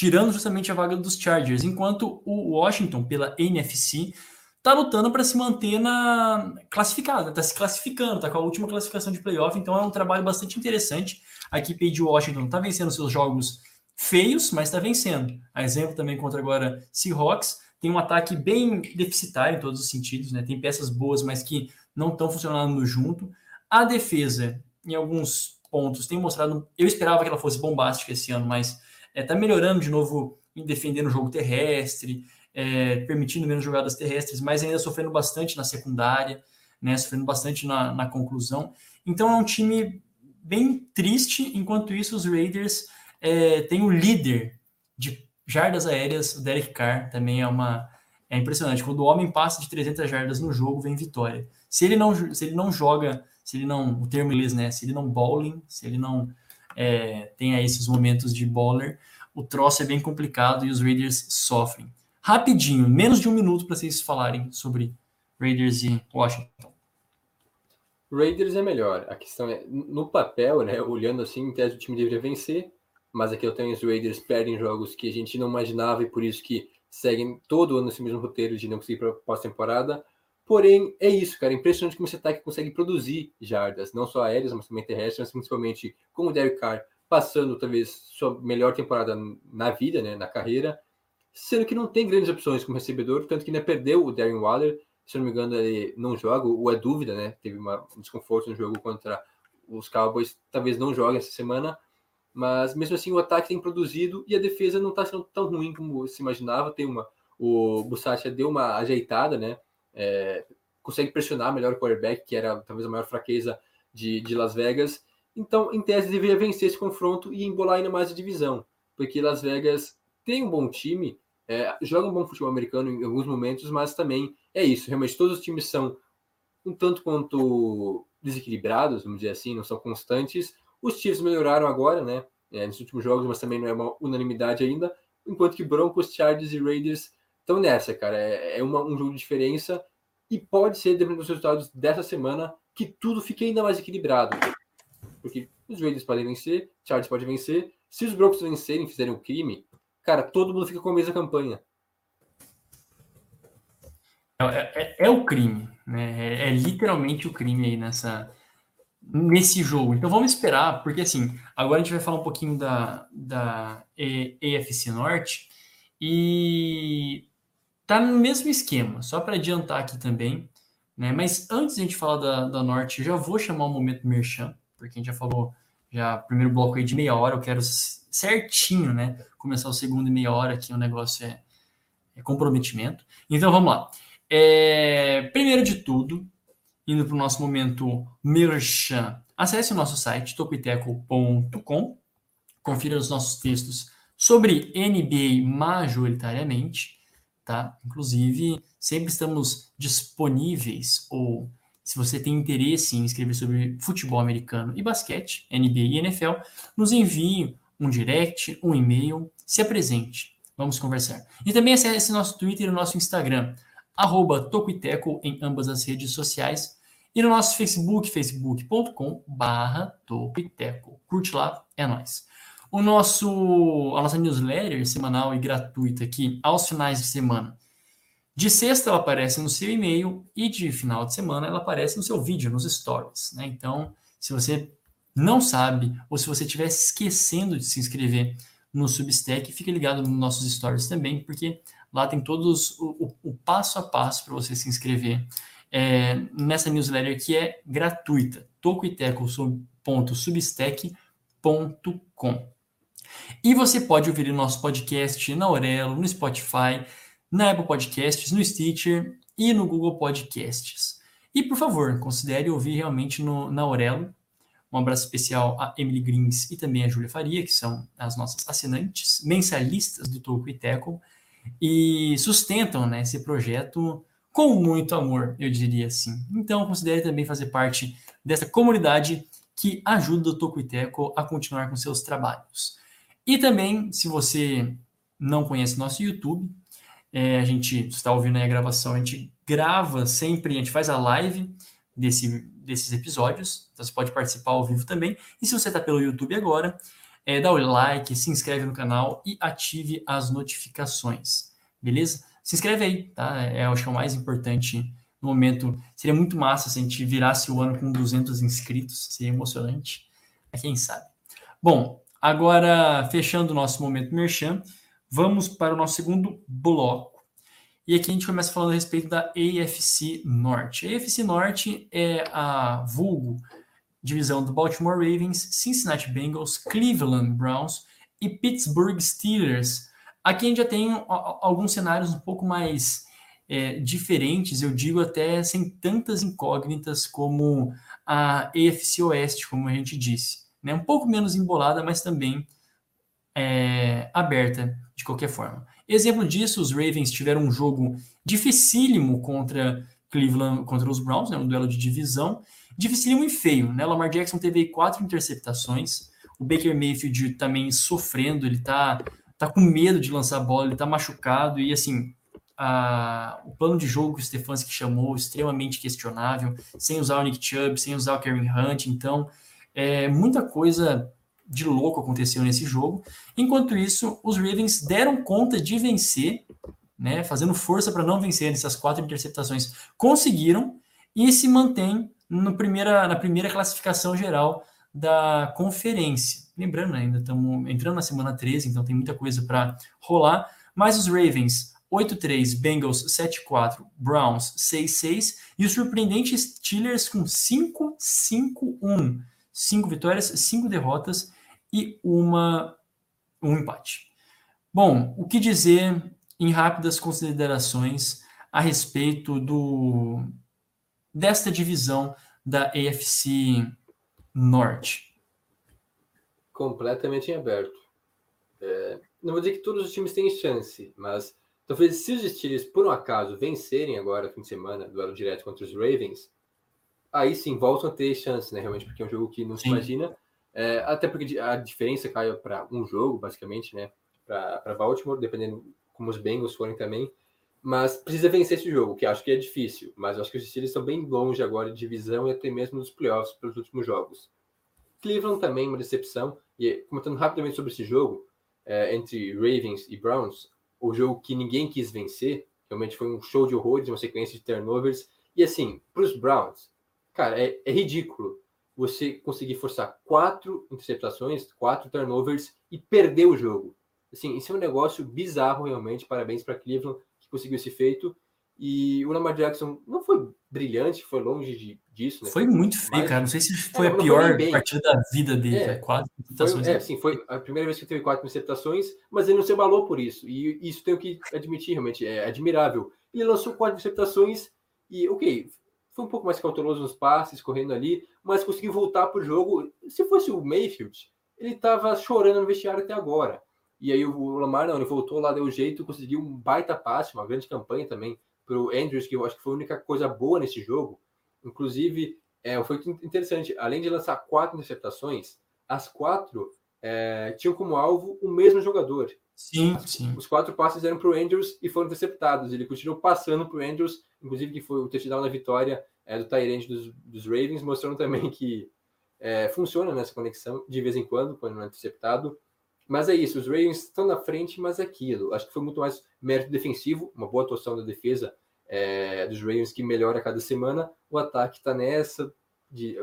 tirando justamente a vaga dos Chargers, enquanto o Washington, pela NFC, tá lutando para se manter na classificada, tá se classificando, tá com a última classificação de playoff, então é um trabalho bastante interessante. A equipe de Washington tá vencendo seus jogos feios, mas tá vencendo. A exemplo também contra agora Seahawks, tem um ataque bem deficitário em todos os sentidos, né? Tem peças boas, mas que não estão funcionando junto. A defesa, em alguns pontos, tem mostrado. Eu esperava que ela fosse bombástica esse ano, mas está é, melhorando de novo em defender o jogo terrestre, é, permitindo menos jogadas terrestres, mas ainda sofrendo bastante na secundária, né, sofrendo bastante na, na conclusão. Então é um time bem triste, enquanto isso os Raiders é, têm o líder de jardas aéreas, o Derek Carr, também é uma é impressionante. Quando o homem passa de 300 jardas no jogo, vem vitória. Se ele não, se ele não joga, se ele não, o termo inglês, né? Se ele não bowling, se ele não é, tem aí esses momentos de bowler, o troço é bem complicado e os Raiders sofrem. Rapidinho, menos de um minuto para vocês falarem sobre Raiders e Washington. Raiders é melhor. A questão é, no papel, né? Olhando assim, em tese o time deveria vencer, mas aqui eu tenho os Raiders perdem jogos que a gente não imaginava e por isso que seguem todo ano esse mesmo roteiro de não conseguir para pós-temporada. Porém, é isso, cara. É impressionante como esse ataque consegue produzir jardas, não só aéreas, mas também terrestres, mas principalmente com o Derek Carr passando talvez sua melhor temporada na vida, né, na carreira, sendo que não tem grandes opções como recebedor, tanto que ainda perdeu o Darren Waller, se não me engano, ele não joga, ou é dúvida, né? Teve uma, um desconforto no jogo contra os Cowboys, talvez não jogue essa semana, mas mesmo assim o ataque tem produzido e a defesa não está sendo tão ruim como se imaginava. Tem uma, o Bussatia deu uma ajeitada, né? É, consegue pressionar melhor o quarterback, que era talvez a maior fraqueza de, de Las Vegas. Então, em tese, deveria vencer esse confronto e embolar ainda mais a divisão, porque Las Vegas tem um bom time, é, joga um bom futebol americano em alguns momentos, mas também é isso. Realmente, todos os times são um tanto quanto desequilibrados, vamos dizer assim, não são constantes. Os Chiefs melhoraram agora, né? É, nos últimos jogos, mas também não é uma unanimidade ainda. Enquanto que Broncos, Chargers e Raiders estão nessa, cara. É, é uma, um jogo de diferença e pode ser, dependendo dos resultados dessa semana, que tudo fique ainda mais equilibrado. Porque os Raiders podem vencer, Chargers pode vencer. Se os Broncos vencerem, fizerem o crime, cara, todo mundo fica com a mesma campanha. É, é, é o crime, né? É, é, literalmente o crime aí nessa nesse jogo. Então vamos esperar, porque assim, agora a gente vai falar um pouquinho da, da EFC Norte e tá no mesmo esquema, só para adiantar aqui também, né? Mas antes de a gente falar da, da Norte, eu já vou chamar o momento Merchan, porque a gente já falou já primeiro bloco aí de meia hora, eu quero certinho, né? Começar o segundo e meia hora aqui, o negócio é, é comprometimento. Então vamos lá. É, primeiro de tudo, indo para o nosso momento merchan, acesse o nosso site tocoiteco.com, confira os nossos textos sobre NBA majoritariamente, tá? Inclusive, sempre estamos disponíveis ou se você tem interesse em escrever sobre futebol americano e basquete, NBA e NFL, nos envie um direct, um e-mail, se apresente. Vamos conversar. E também acesse nosso Twitter e nosso Instagram, arroba em ambas as redes sociais. E no nosso Facebook, facebook.com barra. Curte lá, é nóis. O nosso, a nossa newsletter semanal e gratuita aqui, aos finais de semana. De sexta ela aparece no seu e-mail e de final de semana ela aparece no seu vídeo, nos stories. Né? Então, se você não sabe ou se você estiver esquecendo de se inscrever no Substack, fique ligado nos nossos stories também, porque lá tem todos o, o, o passo a passo para você se inscrever é, nessa newsletter que é gratuita, tocoiteco.substack.com. E você pode ouvir o nosso podcast na Aurelo, no Spotify, na Apple Podcasts, no Stitcher e no Google Podcasts. E, por favor, considere ouvir realmente no, na Aurelo. Um abraço especial a Emily Grins e também a Júlia Faria, que são as nossas assinantes, mensalistas do Toco e Teco, e sustentam né, esse projeto com muito amor, eu diria assim. Então, considere também fazer parte dessa comunidade que ajuda o Toco e Teco a continuar com seus trabalhos. E também, se você não conhece nosso YouTube, é, a gente está ouvindo aí a gravação, a gente grava sempre, a gente faz a live desse, desses episódios, então você pode participar ao vivo também. E se você está pelo YouTube agora, é, dá o like, se inscreve no canal e ative as notificações, beleza? Se inscreve aí, tá? É, acho que é o mais importante no momento. Seria muito massa se a gente virasse o ano com 200 inscritos, seria emocionante. Quem sabe? Bom, Agora, fechando o nosso momento merchan, vamos para o nosso segundo bloco. E aqui a gente começa falando a respeito da AFC Norte. A AFC Norte é a vulgo divisão do Baltimore Ravens, Cincinnati Bengals, Cleveland Browns e Pittsburgh Steelers. Aqui a gente já tem alguns cenários um pouco mais é, diferentes, eu digo até sem tantas incógnitas como a AFC Oeste, como a gente disse né? um pouco menos embolada, mas também é, aberta de qualquer forma. Exemplo disso, os Ravens tiveram um jogo dificílimo contra Cleveland, contra os Browns, né? um duelo de divisão, dificílimo e feio. Né? Lamar Jackson teve quatro interceptações, o Baker Mayfield também sofrendo, ele tá, tá com medo de lançar a bola, ele tá machucado e assim, a, o plano de jogo que o Stefanski chamou, extremamente questionável, sem usar o Nick Chubb, sem usar o Karen Hunt, então é, muita coisa de louco aconteceu nesse jogo. Enquanto isso, os Ravens deram conta de vencer, né, fazendo força para não vencer nessas quatro interceptações. Conseguiram e se mantém no primeira, na primeira classificação geral da conferência. Lembrando, né, ainda estamos entrando na semana 13, então tem muita coisa para rolar. Mas os Ravens 8-3, Bengals 7-4, Browns 6-6 e os surpreendentes Steelers com 5-5-1 cinco vitórias, cinco derrotas e uma um empate. Bom, o que dizer em rápidas considerações a respeito do desta divisão da AFC Norte? Completamente em aberto. É, não vou dizer que todos os times têm chance, mas talvez se os Steelers por um acaso vencerem agora fim de semana, duelo direto contra os Ravens, aí sim voltam a ter chance, né? Realmente, porque é um jogo que não sim. se imagina. É, até porque a diferença caiu para um jogo, basicamente, né? Para Baltimore, dependendo como os Bengals forem também. Mas precisa vencer esse jogo, que acho que é difícil. Mas acho que os Steelers estão bem longe agora de divisão e até mesmo dos playoffs pelos últimos jogos. Cleveland também uma decepção. E comentando rapidamente sobre esse jogo, é, entre Ravens e Browns, o jogo que ninguém quis vencer, realmente foi um show de horrores, uma sequência de turnovers. E assim, para os Browns, Cara, é, é ridículo você conseguir forçar quatro interceptações, quatro turnovers e perder o jogo. Assim, isso é um negócio bizarro realmente. Parabéns para Cleveland que conseguiu esse feito. E o Lamar Jackson não foi brilhante, foi longe de, disso. Né? Foi muito feio, cara. Não sei se foi é, a pior partida da vida dele. É, quatro interceptações. Foi, é, sim, foi a primeira vez que teve quatro interceptações, mas ele não se abalou por isso. E isso tenho que admitir, realmente, é admirável. Ele lançou quatro interceptações e, ok, foi um pouco mais cauteloso nos passes, correndo ali, mas conseguiu voltar para o jogo. Se fosse o Mayfield, ele estava chorando no vestiário até agora. E aí o Lamar, não, ele voltou lá, deu jeito, conseguiu um baita passe, uma grande campanha também para o Andrews, que eu acho que foi a única coisa boa nesse jogo. Inclusive, é, foi interessante, além de lançar quatro interceptações, as quatro é, tinham como alvo o mesmo jogador. Sim, sim. Os quatro passes eram para o Andrews e foram interceptados. Ele continuou passando para o Andrews, inclusive que foi o touchdown na vitória é, do Tyrande dos, dos Ravens, mostrando também que é, funciona nessa conexão de vez em quando, quando não é interceptado. Mas é isso, os Ravens estão na frente, mas é aquilo. Acho que foi muito mais mérito defensivo, uma boa atuação da defesa é, dos Ravens que melhora a cada semana. O ataque está nessa. De...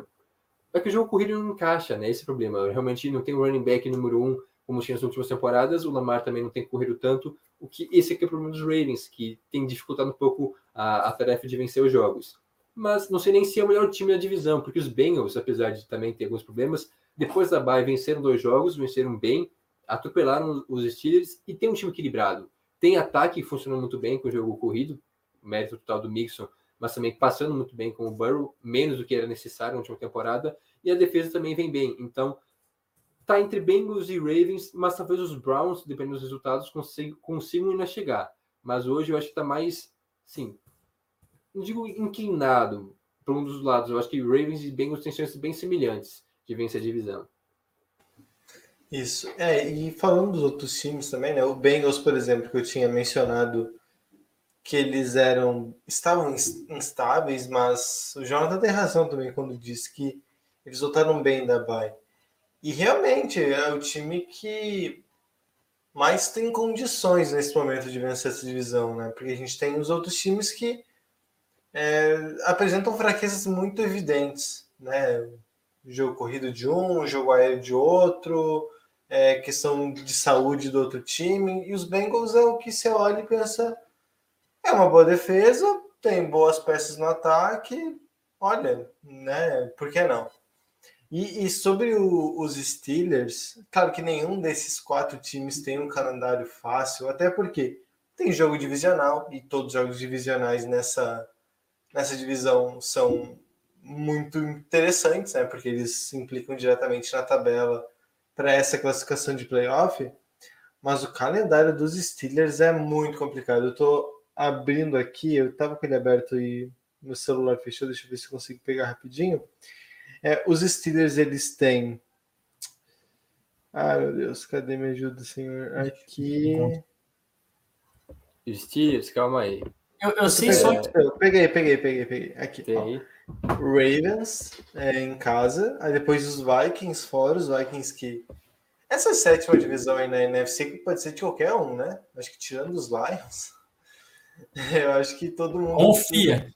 É que o jogo corrido não encaixa, né? Esse problema. Realmente não tem o running back número um, como tinha nas últimas temporadas. O Lamar também não tem corrido tanto. O que esse aqui é o problema dos Ravens, que tem dificultado um pouco a, a tarefa de vencer os jogos. Mas não sei nem se é o melhor time da divisão, porque os Bengals, apesar de também ter alguns problemas, depois da bye venceram dois jogos, venceram bem, atropelaram os Steelers e tem um time equilibrado. Tem ataque que funciona muito bem com o jogo corrido, mérito total do Mixon, mas também passando muito bem com o Burrow, menos do que era necessário na última temporada, e a defesa também vem bem. Então, tá entre Bengals e Ravens, mas talvez os Browns, dependendo dos resultados, consigam, consigam ainda chegar. Mas hoje eu acho que tá mais, sim, não digo inclinado para um dos lados. Eu acho que Ravens e Bengals têm chances bem semelhantes de vencer a divisão. Isso. É, e falando dos outros times também, né? O Bengals, por exemplo, que eu tinha mencionado que eles eram estavam instáveis, mas o Jonathan tem razão também quando diz que eles voltaram bem da bye. E realmente é o time que mais tem condições nesse momento de vencer essa divisão, né? Porque a gente tem os outros times que é, apresentam fraquezas muito evidentes, né? Jogo corrido de um, jogo aéreo de outro, é, questão de saúde do outro time. E os Bengals é o que você olha e pensa: é uma boa defesa, tem boas peças no ataque. Olha, né? Por que não? E, e sobre o, os Steelers, claro que nenhum desses quatro times tem um calendário fácil, até porque tem jogo divisional e todos os jogos divisionais nessa, nessa divisão são muito interessantes, né? Porque eles se implicam diretamente na tabela para essa classificação de playoff, mas o calendário dos Steelers é muito complicado. Eu estou abrindo aqui, eu estava com ele aberto e meu celular fechou, deixa eu ver se consigo pegar rapidinho. É, os Steelers, eles têm. Ai, meu Deus, cadê me ajuda, senhor? Aqui. Steelers, calma aí. Eu, eu sei só. Peguei, peguei, peguei, peguei. Aqui. Ó. Ravens é, em casa, aí depois os Vikings fora, os Vikings que. Essa sétima divisão aí na NFC pode ser de qualquer um, né? Acho que tirando os Lions, eu acho que todo mundo. Confia.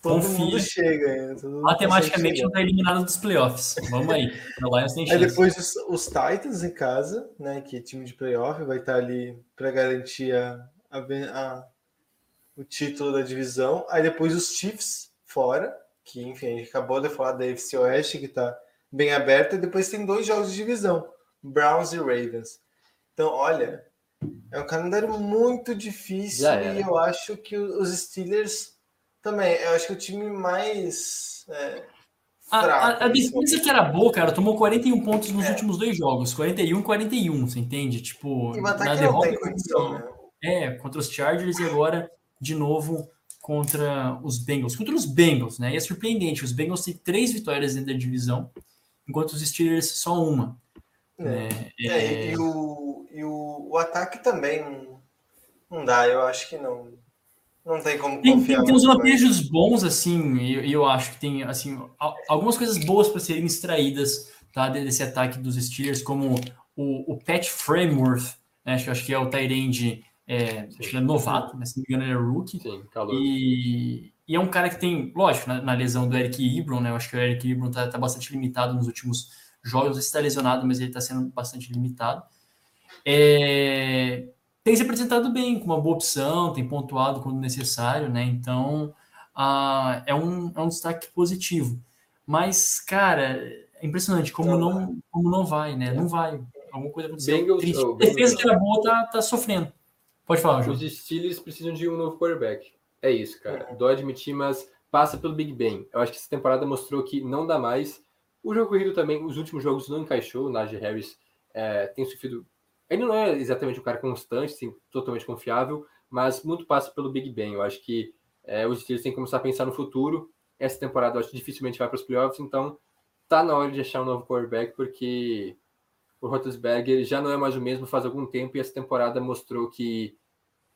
Todo Confia. mundo chega. Todo mundo Matematicamente não está eliminado dos playoffs. Vamos aí. O Lions tem chegar. Aí chance. depois os, os Titans em casa, né? Que é time de playoff, vai estar ali para garantir a, a, a- o título da divisão. Aí depois os Chiefs fora, que enfim, a gente acabou de falar da FC Oeste, que está bem aberta. E depois tem dois jogos de divisão: Browns e Ravens. Então, olha, é um calendário muito difícil e eu acho que os Steelers também. Eu acho que o time mais. É, A, fraco a, a nesse defesa que era boa, cara, tomou 41 pontos nos É. últimos dois jogos. 41 41, você entende? Tipo, E o na ataque não derrota tem condição, né? é, contra os Chargers e agora de novo contra os Bengals. Contra os Bengals, né? E é surpreendente, os Bengals têm três vitórias dentro da divisão, enquanto os Steelers só uma. É. né? É, É, e, o, e o, o ataque também não, não dá, eu acho que não. Não tem como Tem, confiar. tem, tem uns lampejos bons, assim, e eu, eu acho que tem, assim, al- algumas coisas boas para serem extraídas, tá, de- desse ataque dos Steelers, como o, o Pat Frameworth, né, acho, acho que é o Tyrande, é, acho que ele é novato, né, se não me engano ele é rookie, Sim, calor. e, e é um cara que tem, lógico, na, na lesão do Eric Ebron, né, eu acho que o Eric Ebron tá, tá bastante limitado nos últimos jogos, está lesionado, mas ele está sendo bastante limitado. É, tem se apresentado bem, com uma boa opção, tem pontuado quando necessário, né? Então ah, é, um, é um destaque positivo. Mas, cara, é impressionante como Não não, como não vai, né? Não vai. Alguma coisa aconteceu. Bengals- triste. oh, defesa Bengals- que era boa tá, tá sofrendo. Pode falar, João. Os Steelers precisam de um novo quarterback. É isso, cara. Dó admitir, mas passa pelo Big Ben. Eu acho que essa temporada mostrou que não dá mais. O jogo corrido também, os últimos jogos não encaixou. O Najee Harris é, tem sofrido. Ele não é exatamente um cara constante, assim, totalmente confiável, mas muito passa pelo Big Ben. Eu acho que é, os Steelers têm que começar a pensar no futuro. Essa temporada eu acho que dificilmente vai para os playoffs, então tá na hora de achar um novo quarterback, porque o Roethlisberger já não é mais o mesmo faz algum tempo e essa temporada mostrou que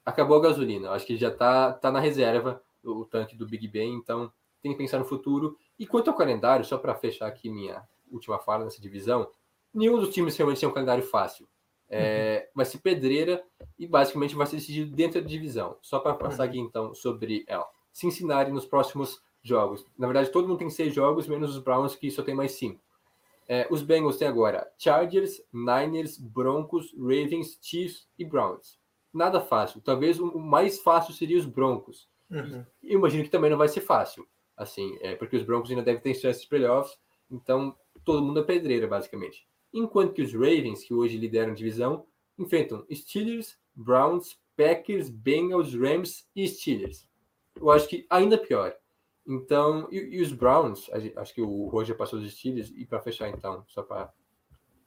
acabou a gasolina. Acho que já está tá na reserva o, o tanque do Big Ben, então tem que pensar no futuro. E quanto ao calendário, só para fechar aqui minha última fala nessa divisão, nenhum dos times realmente tem um calendário fácil. É, vai ser pedreira e basicamente vai ser decidido dentro da divisão. Só para passar aqui então sobre ela. Cincinnati nos próximos jogos. Na verdade, todo mundo tem seis jogos, menos os Browns, que só tem mais cinco. É, os Bengals têm agora Chargers, Niners, Broncos, Ravens, Chiefs e Browns. Nada fácil. Talvez o mais fácil seria os Broncos. Uhum. Eu imagino que também não vai ser fácil. Assim, é, porque os Broncos ainda devem ter chances de playoffs. Então, todo mundo é pedreira, basicamente. Enquanto que os Ravens, que hoje lideram a divisão, enfrentam Steelers, Browns, Packers, Bengals, Rams e Steelers. Eu acho que ainda pior. Então, e, e os Browns, acho que o Roger passou os Steelers, e para fechar então, só para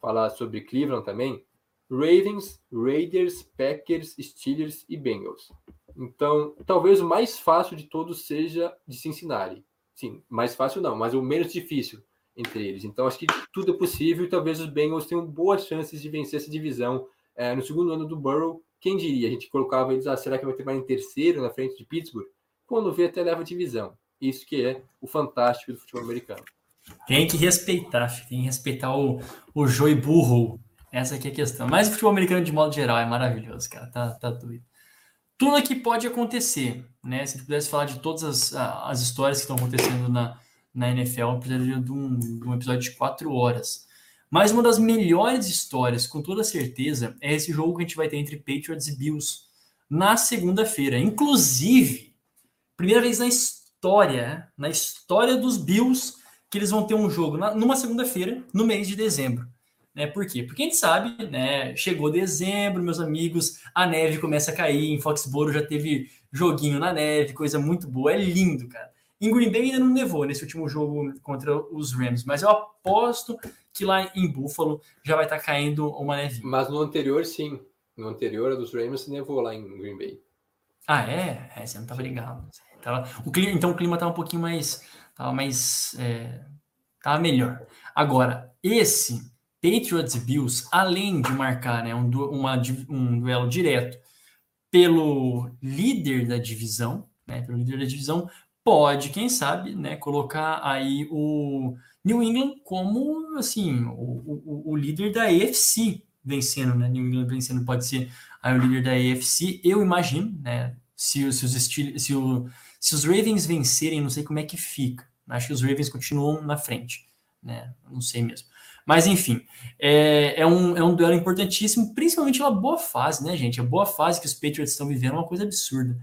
falar sobre Cleveland também, Ravens, Raiders, Packers, Steelers e Bengals. Então, talvez o mais fácil de todos seja de Cincinnati. Sim, mais fácil não, mas o menos difícil entre eles. Então, acho que tudo é possível e talvez os Bengals tenham boas chances de vencer essa divisão é, no segundo ano do Burrow. Quem diria? A gente colocava eles, ah, será que vai ter mais em terceiro na frente de Pittsburgh? Quando vê, até leva a divisão. Isso que é o fantástico do futebol americano. Tem que respeitar, tem que respeitar o, o Joey Burrow. Essa aqui é a questão. Mas o futebol americano, de modo geral, é maravilhoso, cara. Tá, tá doido. Tudo aqui pode acontecer, né? Se gente pudesse falar de todas as, as histórias que estão acontecendo na, na NFL, precisaria de um, de um episódio de quatro horas. Mas uma das melhores histórias, com toda certeza, é esse jogo que a gente vai ter entre Patriots e Bills na segunda-feira. Inclusive, primeira vez na história, na história dos Bills, que eles vão ter um jogo na, numa segunda-feira, no mês de dezembro. Né? Por quê? Porque a gente sabe, né? Chegou dezembro, meus amigos, a neve começa a cair. Em Foxboro já teve joguinho na neve, coisa muito boa. É lindo, cara. Em Green Bay ainda não nevou nesse último jogo contra os Rams, mas eu aposto que lá em Buffalo já vai estar tá caindo uma nevinha. Mas no anterior, sim. No anterior, a dos Rams nevou lá em Green Bay. Ah, é? é você não estava ligado. Tava... O clima, então o clima estava um pouquinho mais. Tava mais. É... Tava melhor. Agora, esse Patriots e Bills, além de marcar né, um, uma, um duelo direto pelo líder da divisão, né, pelo líder da divisão, pode, quem sabe, né, colocar aí o New England como assim o, o, o líder da AFC vencendo, né? New England vencendo pode ser aí o líder da AFC. Eu imagino, né? Se, se os se, o, se os Ravens vencerem, não sei como é que fica. Acho que os Ravens continuam na frente, né? Não sei mesmo. Mas, enfim, é, é, um, é um duelo importantíssimo, principalmente uma boa fase, né, gente? A boa fase que os Patriots estão vivendo é uma coisa absurda.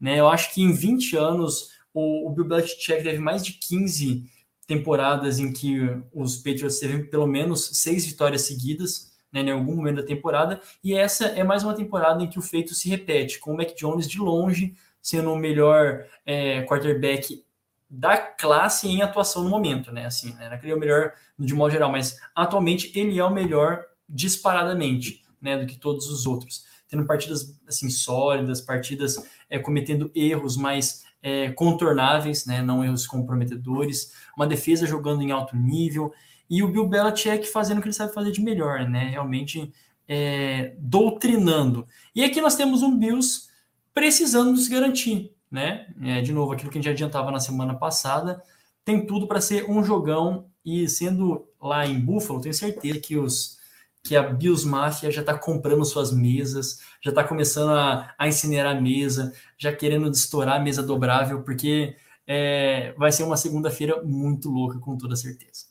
Né? Eu acho que em 20 anos o, o Bill Belichick teve mais de 15 temporadas em que os Patriots teve pelo menos seis vitórias seguidas né, em algum momento da temporada, e essa é mais uma temporada em que o feito se repete, com o Mac Jones de longe sendo o melhor é, quarterback da classe em atuação no momento, né? Assim, né? Não é o melhor de modo geral, mas atualmente ele é o melhor disparadamente, né? Do que todos os outros, tendo partidas assim sólidas, partidas é, cometendo erros mais é, contornáveis, né? Não erros comprometedores, uma defesa jogando em alto nível e o Bill Belichick fazendo o que ele sabe fazer de melhor, né? Realmente é, doutrinando. E aqui nós temos um Bills precisando se garantir, né? É, de novo, aquilo que a gente adiantava na semana passada, tem tudo para ser um jogão e sendo lá em Buffalo, tenho certeza que os que a Bills Mafia já está comprando suas mesas, já está começando a, a incinerar a mesa, já querendo estourar a mesa dobrável, porque é, vai ser uma segunda-feira muito louca, com toda certeza.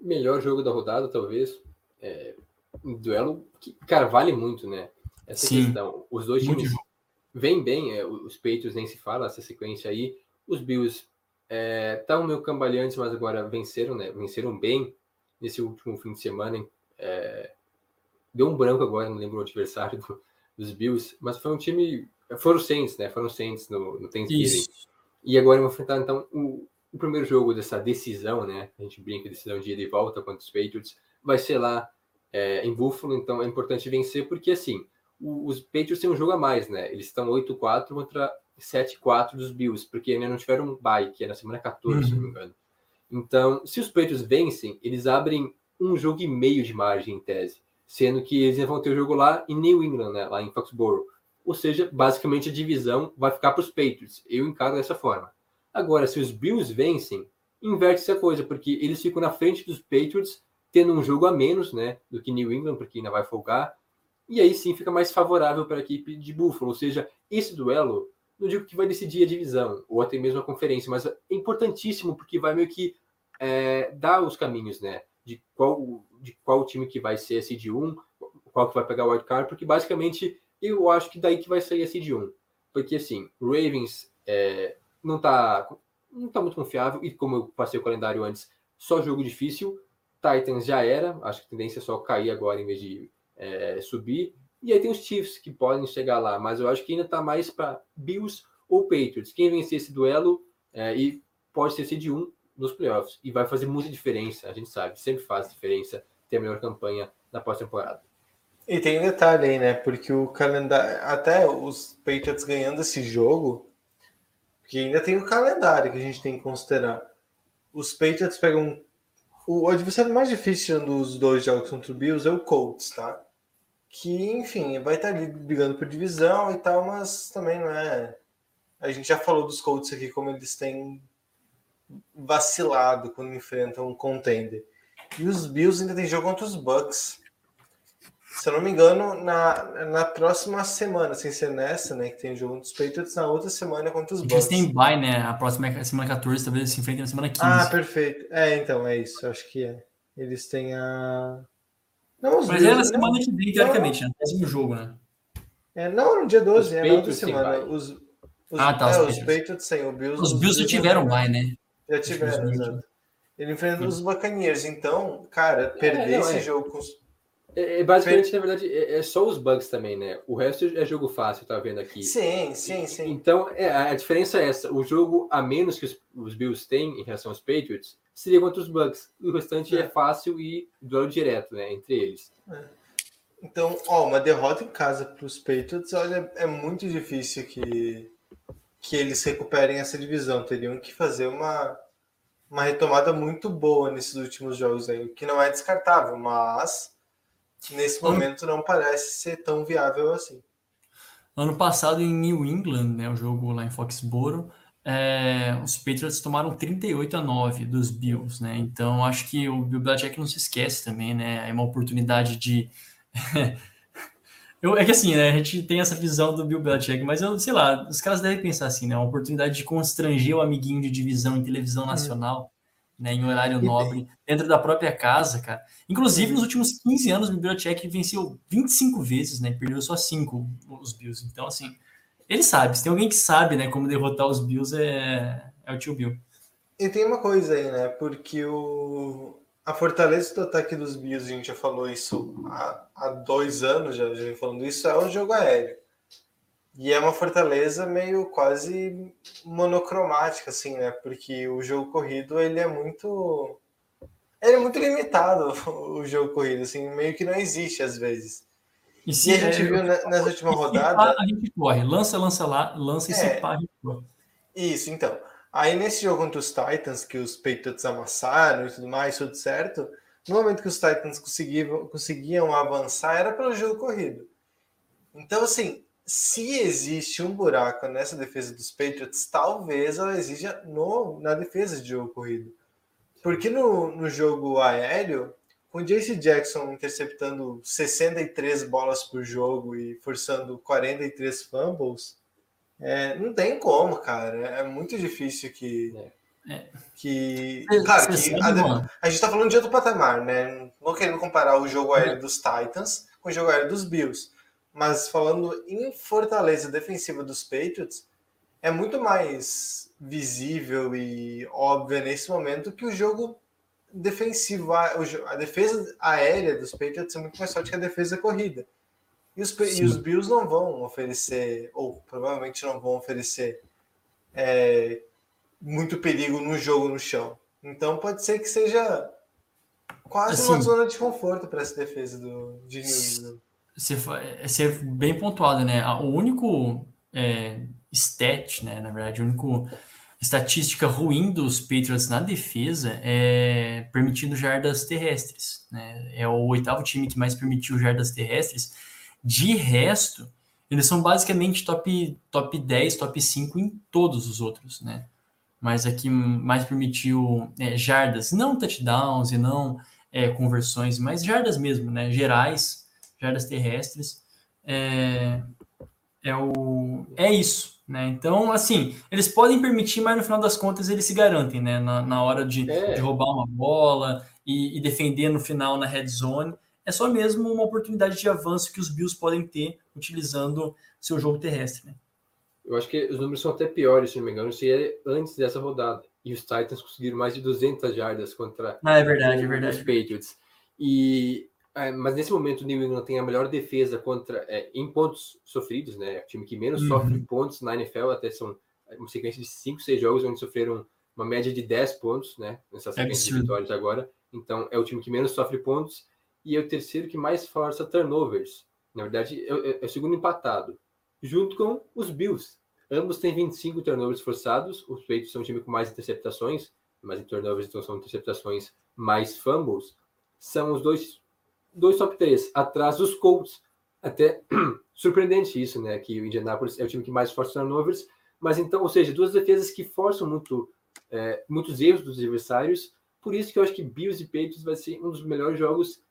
Melhor jogo da rodada, talvez. É, um duelo que, cara, vale muito, né? Essa Sim. questão. Os dois times Muito vêm bem, é, os peitos nem se fala, essa sequência aí. Os Bills estavam é, meio cambaleantes, mas agora venceram, né? Venceram bem nesse último fim de semana. É, deu um branco agora, não lembro o adversário do, dos Bills, mas foi um time. Foram Saints, né? Foram Saints no, no Thanksgiving. Isso. E agora vão enfrentar, então, o, o, primeiro jogo dessa decisão, né? A gente brinca decisão de ida e volta contra os Patriots. Vai ser lá é, em Buffalo, então é importante vencer, porque assim, os Patriots têm um jogo a mais, né? Eles estão 8-4 contra 7-4 dos Bills, porque ainda não tiveram um bye, que é na semana 14, uhum. se não me uhum. engano. Então, se os Patriots vencem, eles abrem um jogo e meio de margem em tese, sendo que eles vão ter o jogo lá em New England, né, lá em Foxborough. Ou seja, basicamente a divisão vai ficar para os Patriots. Eu encaro dessa forma. Agora, se os Bills vencem, inverte essa coisa, porque eles ficam na frente dos Patriots, tendo um jogo a menos, né, do que New England, porque ainda vai folgar. E aí sim fica mais favorável para a equipe de Buffalo. Ou seja, esse duelo, não digo que vai decidir a divisão, ou até mesmo a conferência, mas é importantíssimo, porque vai meio que é, dar os caminhos, né? De qual, de qual time que vai ser a seed 1, qual que vai pegar o wildcard, porque basicamente eu acho que daí que vai sair a seed 1. Porque assim, Ravens é, não tá não tá muito confiável, e como eu passei o calendário antes, só jogo difícil. Titans já era, acho que a tendência é só cair agora em vez de é, subir. E aí tem os Chiefs que podem chegar lá, mas eu acho que ainda tá mais para Bills ou Patriots. Quem vencer esse duelo é, e pode ser seed 1 nos playoffs e vai fazer muita diferença, a gente sabe, sempre faz diferença ter a melhor campanha na pós-temporada. E tem um detalhe aí, né? Porque o calendário, até os Patriots ganhando esse jogo, que ainda tem o calendário que a gente tem que considerar. Os Patriots pegam o adversário mais difícil dos dois jogos contra o Bills é o Colts, tá? Que, enfim, vai estar ali brigando por divisão e tal, mas também não é. A gente já falou dos Colts aqui, como eles têm vacilado quando enfrentam um contender. E os Bills ainda tem jogo contra os Bucks. Se eu não me engano, na, na próxima semana, sem ser nessa, né? Que tem jogo dos Patriots, na outra semana contra os Bucks. Eles têm bye, né? A próxima é semana 14, talvez eles se enfrentem na semana 15. Ah, perfeito. É, então, é isso. Acho que é. Eles têm a. Não, os Mas é na semana que vem, teoricamente, né? Décimo jogo, né? É, não, no dia 12, Os é na outra Patriots semana. Os, os, Ah, tá, é, os os Patriots. Patriots têm, o Bills. Os Bills já tiveram bye, né? Já tiveram, exato. Ele enfrenta os Buccaneers, então, cara, perder não, esse é. jogo com os. É, é, basicamente, na verdade, é, é só os bugs também, né? O resto é jogo fácil, tá vendo aqui. Sim, sim, sim. Então, é, a diferença é essa. O jogo a menos que os, os Bills têm em relação aos Patriots seria contra os Bucks. O restante é, É. fácil e duelo direto, né? Entre eles. Então, ó, uma derrota em casa para os Patriots, olha, é muito difícil que, que eles recuperem essa divisão. Teriam que fazer uma, uma retomada muito boa nesses últimos jogos aí, o que não é descartável, mas nesse Ano- momento não parece ser tão viável assim. Ano passado, em New England, né, o jogo lá em Foxborough, é, os Patriots tomaram 38 a 9 dos Bills, né? Então, acho que o Bill Belichick não se esquece também, né? É uma oportunidade de... Eu, é que assim, né, a gente tem essa visão do Bill Belichick, mas eu, sei lá, os caras devem pensar assim, né? Uma oportunidade de constranger o amiguinho de divisão em televisão nacional, né? Em horário E nobre, dentro da própria casa, cara. Inclusive, nos últimos 15 anos, o Belichick venceu 25 vezes, né? Perdeu só 5 os Bills. Então, assim, ele sabe. Se tem alguém que sabe, né, como derrotar os Bills, é, é o tio Bill. E tem uma coisa aí, né? Porque o, a fortaleza do ataque dos Bills, a gente já falou isso há, há dois anos, já, já falando isso, é o jogo aéreo. E é uma fortaleza meio quase monocromática, assim, né? Porque o jogo corrido, ele é muito... Ele é muito limitado, o jogo corrido, assim, meio que não existe às vezes. E E a gente é, viu ne- nessa última se rodada... pá, a gente corre. Lança, lança lá, lança e se É. pá, a gente corre. Isso, então. Aí nesse jogo contra os Titans, que os Patriots amassaram e tudo mais, tudo certo, no momento que os Titans conseguiam, conseguiam avançar, era pelo jogo corrido. Então, assim, se existe um buraco nessa defesa dos Patriots, talvez ela exija no, na defesa de jogo corrido. Porque no, no jogo aéreo, com JC Jackson interceptando 63 bolas por jogo e forçando 43 fumbles, é, não tem como, cara. É muito difícil que. É. que Cê- claro, que a, a gente tá falando de outro patamar, né? Não querendo comparar o jogo aéreo dos Titans com o jogo aéreo dos Bills. Mas falando em fortaleza defensiva dos Patriots, é muito mais visível e óbvia nesse momento que o jogo defensivo, a, defesa aérea dos Patriots é muito mais forte que a defesa corrida. E os, e os Bills não vão oferecer, ou provavelmente não vão oferecer, é, muito perigo no jogo no chão. Então pode ser que seja quase uma Assim. zona de conforto para essa defesa do, de New England. Fa- você é bem pontuado, né? O único é, stat, né? Na verdade, o único estatística ruim dos Patriots na defesa é permitindo jardas terrestres. Né? É o oitavo time que mais permitiu jardas terrestres. De resto, eles são basicamente top, top 10, top 5 em todos os outros, né? Mas aqui mais permitiu é, jardas, não touchdowns e não é, conversões, mas jardas mesmo, né? Gerais, jardas terrestres. É, é, o, é isso, né? Então, assim, eles podem permitir, mas no final das contas eles se garantem, né? Na, na hora de, É. de roubar uma bola e, e defender no final na red zone. É só mesmo uma oportunidade de avanço que os Bills podem ter utilizando seu jogo terrestre, né? Eu acho que os números são até piores, se não me engano, se é antes dessa rodada. E os Titans conseguiram mais de 200 jardas contra Ah, é verdade, é os verdade. Patriots. E, é, mas nesse momento o New England tem a melhor defesa contra é, em pontos sofridos, né? O time que menos Uhum. sofre pontos na NFL, até são uma sequência de 5, 6 jogos onde sofreram uma média de 10 pontos, né? Nessa sequência de absurdo. vitórias agora. Então é o time que menos sofre pontos e é o terceiro que mais força turnovers. Na verdade, é, é- é o segundo empatado, junto com os Bills. Ambos têm 25 turnovers forçados. Os Patriots são o time com mais interceptações, mais em turnovers, então são interceptações mais fumbles. São os dois, dois top 3, atrás dos Colts. Até surpreendente isso, né? Que o Indianapolis é o time que mais força turnovers. Mas então, ou seja, duas defesas que forçam muito, é, muitos erros dos adversários. Por isso que eu acho que Bills e Patriots vai ser um dos melhores jogos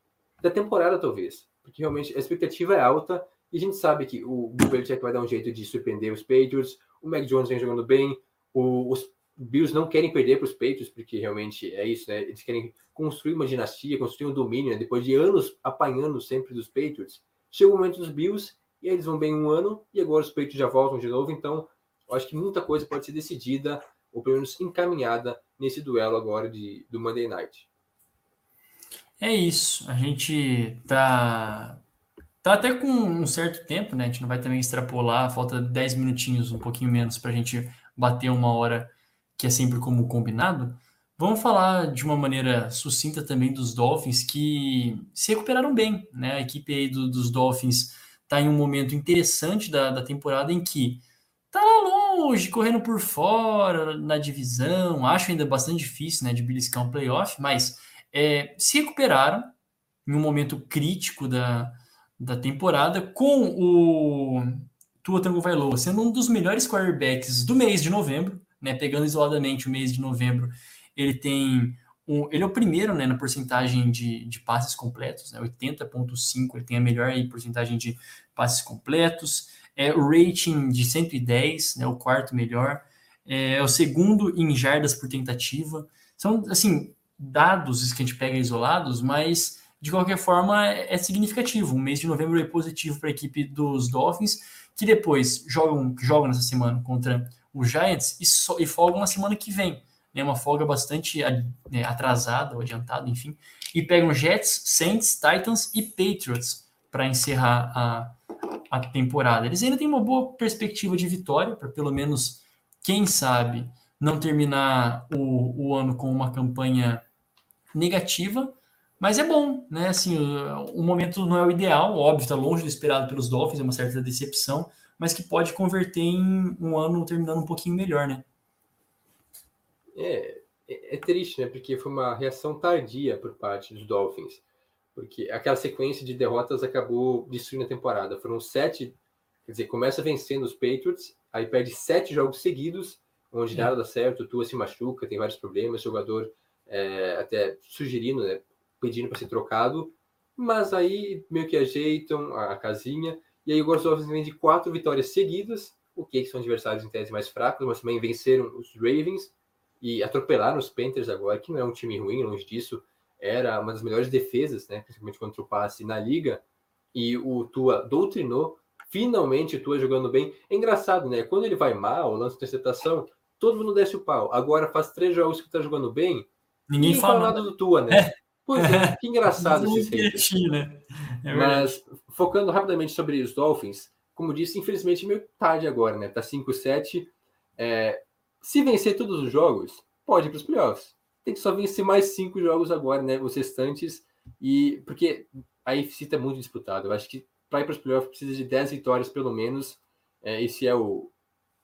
da temporada, talvez. Porque realmente a expectativa é alta e a gente sabe que o Bill Belichick vai dar um jeito de surpreender os Patriots. O Mac Jones vem jogando bem. O- os Bills não querem perder para os Patriots, porque realmente é isso, né? Eles querem construir uma dinastia, construir um domínio, né? depois de anos apanhando sempre dos Patriots. Chega o momento dos Bills e eles vão bem um ano e agora os Patriots já voltam de novo. Então, eu acho que muita coisa pode ser decidida, ou pelo menos encaminhada, nesse duelo agora de, do Monday Night. É isso. A gente tá, tá até com um certo tempo, né? A gente não vai também extrapolar, falta 10 minutinhos, um pouquinho menos, para a gente bater uma hora, que é sempre como combinado. Vamos falar de uma maneira sucinta também dos Dolphins, que se recuperaram bem, né? A equipe aí do- dos Dolphins está em um momento interessante da, da temporada em que tá longe, correndo por fora na divisão. Acho ainda bastante difícil, né, de beliscar um playoff, mas é, se recuperaram em um momento crítico da, da temporada com o Tua Tagovailoa sendo um dos melhores quarterbacks do mês de novembro, né, pegando isoladamente o mês de novembro, ele tem um, ele é o primeiro né, na porcentagem de, de passes completos, né, 80.5, ele tem a melhor aí, porcentagem de passes completos, é o rating de 110, né, o quarto melhor, é, é o segundo em jardas por tentativa, são assim dados que a gente pega isolados, mas de qualquer forma é, é significativo. Um mês de novembro é positivo para a equipe dos Dolphins, que depois jogam, jogam nessa semana contra os Giants e, so, e folgam na semana que vem. Né, uma folga bastante né, atrasada ou adiantada, enfim, e pegam Jets, Saints, Titans e Patriots para encerrar a, a temporada. Eles ainda têm uma boa perspectiva de vitória, para pelo menos, quem sabe, não terminar o, o ano com uma campanha negativa, mas é bom, né? Assim, o, o momento não é o ideal, óbvio, está longe do esperado pelos Dolphins, é uma certa decepção, mas que pode converter em um ano terminando um pouquinho melhor, né? É, é, é triste, né? Porque foi uma reação tardia por parte dos Dolphins. Porque aquela sequência de derrotas acabou destruindo a temporada. Foram sete, quer dizer, começa vencendo os Patriots, aí perde sete jogos seguidos, onde nada dá certo, o Tua se machuca, tem vários problemas, o jogador é, até sugerindo, né, pedindo para ser trocado, mas aí meio que ajeitam a, a casinha, e aí os Dolphins vêm de quatro vitórias seguidas, o que são adversários em tese mais fracos, mas também venceram os Ravens, e atropelaram os Panthers agora, que não é um time ruim, longe disso, era uma das melhores defesas, né, principalmente contra o passe na liga, e o Tua doutrinou, finalmente o Tua jogando bem. É engraçado, né, quando ele vai mal, lança interceptação, todo mundo desce o pau. Agora faz três jogos que tá jogando bem, ninguém fala nada do Tua, né? É. Pois é, que engraçado Muito esse haters. né? É. Mas focando rapidamente sobre os Dolphins, como disse, infelizmente meio tarde agora, né? Tá 5-7. É, se vencer todos os jogos, pode ir para os playoffs. Tem que só vencer mais cinco jogos agora, né? Os restantes. E porque a NFC tá muito disputada. Eu acho que para ir para os playoffs precisa de 10 vitórias pelo menos. É, esse é o,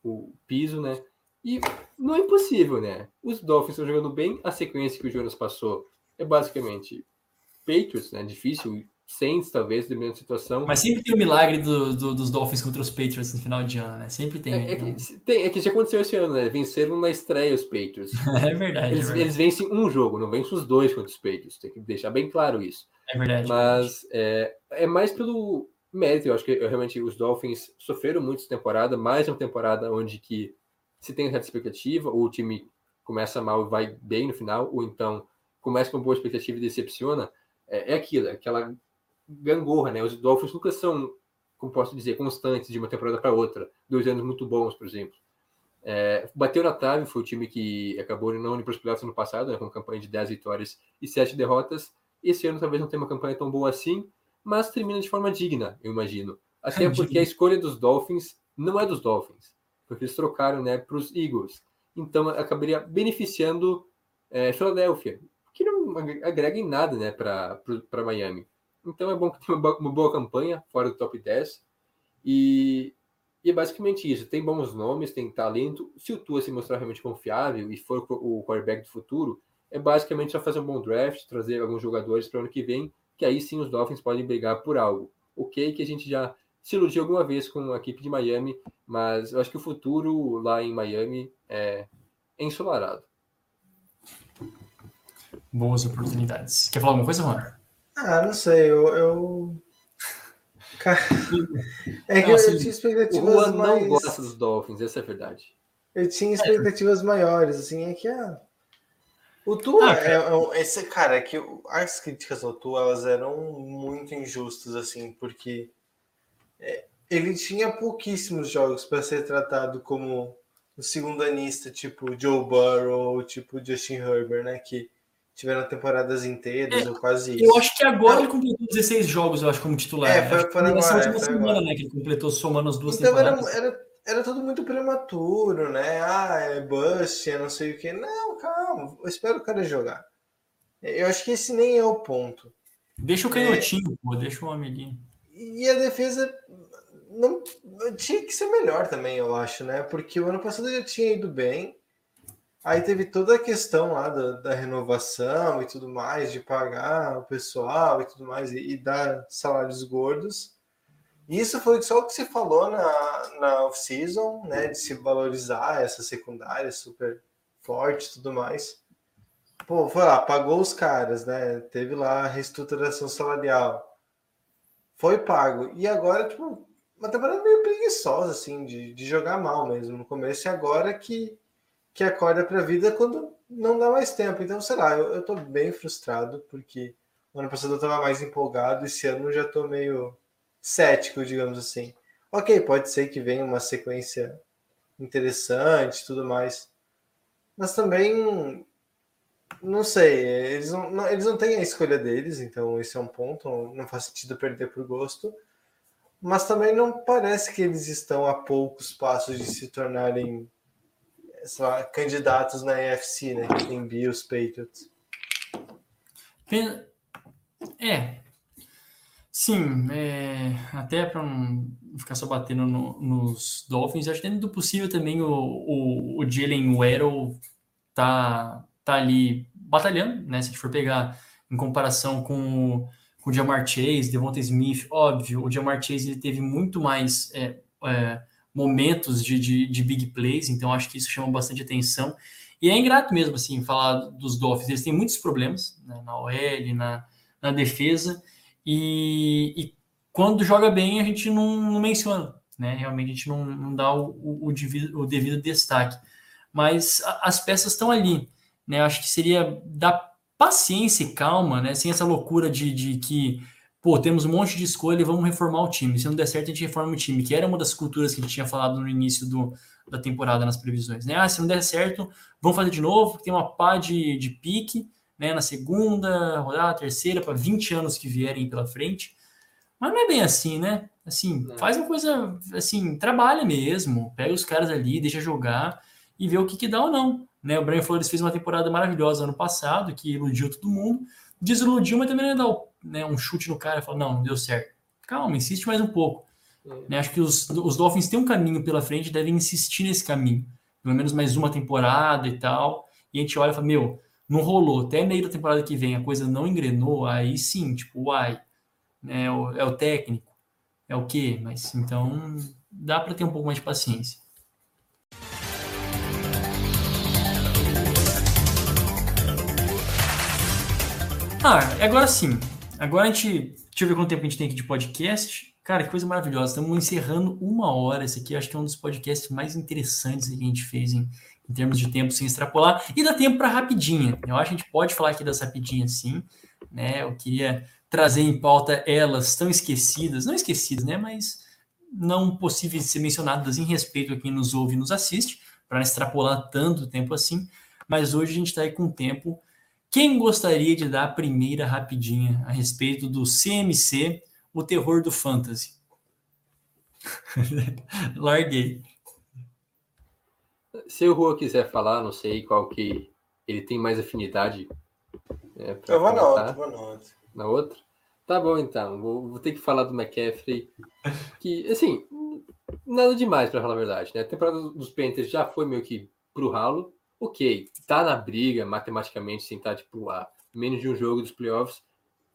o piso, né? E não é impossível, né? Os Dolphins estão jogando bem, a sequência que o Jonas passou é basicamente Patriots, né? Difícil, Saints, talvez, da situação. Mas sempre tem o milagre do, do- dos Dolphins contra os Patriots no final de ano, né? Sempre tem. É, é né? que, tem, é que já aconteceu esse ano, né? Venceram na estreia os Patriots. É verdade, é Eles, verdade. eles vencem um jogo, não vencem os dois contra os Patriots. Tem que deixar bem claro isso. É verdade. Mas é, é mais pelo mérito. Eu acho que eu, realmente os Dolphins sofreram muito essa temporada, mais uma temporada onde que se tem certa expectativa, ou o time começa mal e vai bem no final, ou então começa com boa expectativa e decepciona. É, é aquilo, é aquela gangorra, né? Os Dolphins nunca são, como posso dizer, constantes de uma temporada para outra. Dois anos muito bons, por exemplo. É, bateu na trave, foi o time que acabou não indo para os playoffs no passado, né, com campanha de 10 vitórias e 7 derrotas. Esse ano talvez não tenha uma campanha tão boa assim, mas termina de forma digna, eu imagino. Até Digna. porque a escolha dos Dolphins não é dos Dolphins, porque eles trocaram né, para os Eagles. Então acabaria beneficiando é, Philadelphia, que não ag- agrega em nada né, para Miami. Então é bom que tenha uma, bo- uma boa campanha fora do top 10. E, e é basicamente isso. Tem bons nomes, tem talento. Se o Tua se mostrar realmente confiável e for o quarterback do futuro, é basicamente só fazer um bom draft, trazer alguns jogadores para o ano que vem, que aí sim os Dolphins podem brigar por algo. Ok, que a gente já se iludiu alguma vez com a equipe de Miami, mas eu acho que o futuro lá em Miami é ensolarado. Boas oportunidades. Quer falar alguma coisa, Juan? Ah, não sei, eu. eu... Cara, é que Não, eu, assim, eu tinha O expectativas Juan não mais... gosta dos Dolphins, essa é a verdade. Eu tinha expectativas maiores, assim, é que a... O Tua Ah, é, é esse cara, é que o- as críticas ao Tua, elas eram muito injustas, assim, porque é, ele tinha pouquíssimos jogos para ser tratado como um segundanista, tipo Joe Burrow, tipo Justin Herbert, né, que tiveram temporadas inteiras, ou quase isso. Eu acho que agora ele completou 16 jogos, eu acho, como titular. É, foi- que foi nessa agora, última foi semana, agora. né? Que ele completou somando as duas Então era, temporadas. era, era tudo muito prematuro, né? Ah, é bust, é não sei o que. Não, calma, eu espero o cara jogar. Eu acho que esse nem é o ponto. Deixa o canhotinho, pô, deixa o ali. E a defesa não tinha que ser melhor também, eu acho, né? Porque o ano passado já tinha ido bem. Aí teve toda a questão lá da, da renovação e tudo mais, de pagar o pessoal e tudo mais, e, e dar salários gordos. Isso foi só o que você falou na, na off-season, né? De se valorizar essa secundária super forte e tudo mais. Pô, foi lá, pagou os caras, né? Teve lá a reestruturação salarial. Foi pago. E agora, tipo, uma temporada meio preguiçosa, assim, de, de jogar mal mesmo no começo. E agora que, que acorda pra vida quando não dá mais tempo. Então, sei lá, eu, eu tô bem frustrado, porque o ano passado eu tava mais empolgado, esse ano já tô meio cético, digamos assim. Ok, pode ser que venha uma sequência interessante tudo mais. Mas também, não sei, eles não, não- eles não têm a escolha deles, então esse é um ponto, não faz sentido perder por gosto. Mas também não parece que eles estão a poucos passos de se tornarem lá, candidatos na EFC, né? Que tem Bills, Patriots. É. Sim, é, até para não ficar só batendo no- nos Dolphins, acho que dentro do possível também o, o, o Jalen Waddle tá, tá ali batalhando, né? Se a gente for pegar em comparação com o, com o Jamar Chase, Devonta Smith, óbvio, o Jamar Chase ele teve muito mais é, é, momentos de, de, de big plays, então acho que isso chama bastante atenção. E é ingrato mesmo, assim, falar dos Dolphins. Eles têm muitos problemas né, na OL, na, na defesa, e, e quando joga bem a gente não, não menciona, né? Realmente a gente não, não dá o, o, o devido, destaque. Mas a- as peças estão ali, né? Acho que seria dar paciência e calma, né? Sem essa loucura de, de que, pô, temos um monte de escolha e vamos reformar o time. Se não der certo, a gente reforma o time, que era uma das culturas que a gente tinha falado no início do, da temporada nas previsões, né? Ah, se não der certo, vamos fazer de novo, tem uma pá de, de pique, né? Na segunda rodada, terceira, para 20 anos que vierem pela frente. Mas não é bem assim, né? Assim, Não. faz uma coisa, assim, trabalha mesmo, pega os caras ali, deixa jogar e vê o que, que dá ou não. Né? O Brian Flores fez uma temporada maravilhosa ano passado, que iludiu todo mundo, desiludiu, mas também não ia dar né, um chute no cara e falar, não, não deu certo. Calma, insiste mais um pouco. É. Né? Acho que os, os Dolphins têm um caminho pela frente, devem insistir nesse caminho. pelo menos mais uma temporada e tal. E a gente olha e fala, meu, não rolou. Até meio da temporada que vem a coisa não engrenou, aí sim, tipo, uai, né, é o, é o técnico, é o quê? Mas então dá para ter um pouco mais de paciência. Ah, agora sim. Agora a gente. Deixa eu ver quanto tempo a gente tem aqui de podcast. Cara, que coisa maravilhosa. Estamos encerrando uma hora. Esse aqui acho que é um dos podcasts mais interessantes que a gente fez em, em termos de tempo sem extrapolar. E dá tempo para rapidinha. Eu acho que a gente pode falar aqui das rapidinhas sim. Né? Eu queria trazer em pauta elas tão esquecidas, não esquecidas, né? Mas não possíveis de ser mencionadas em respeito a quem nos ouve e nos assiste, para extrapolar tanto tempo assim. Mas hoje a gente está aí com tempo quem gostaria de dar a primeira rapidinha a respeito do CMC, o terror do fantasy? Larguei. Se o Rua quiser falar, não sei qual que ele tem mais afinidade. Né, Eu vou na outra, vou na outra. Na outra? Tá bom, então. Vou, vou ter que falar do McCaffrey. Que, assim, nada demais, para falar a verdade. Né? A temporada dos Panthers já foi meio que pro ralo ok, tá na briga matematicamente, sem estar tipo, a menos de um jogo dos playoffs,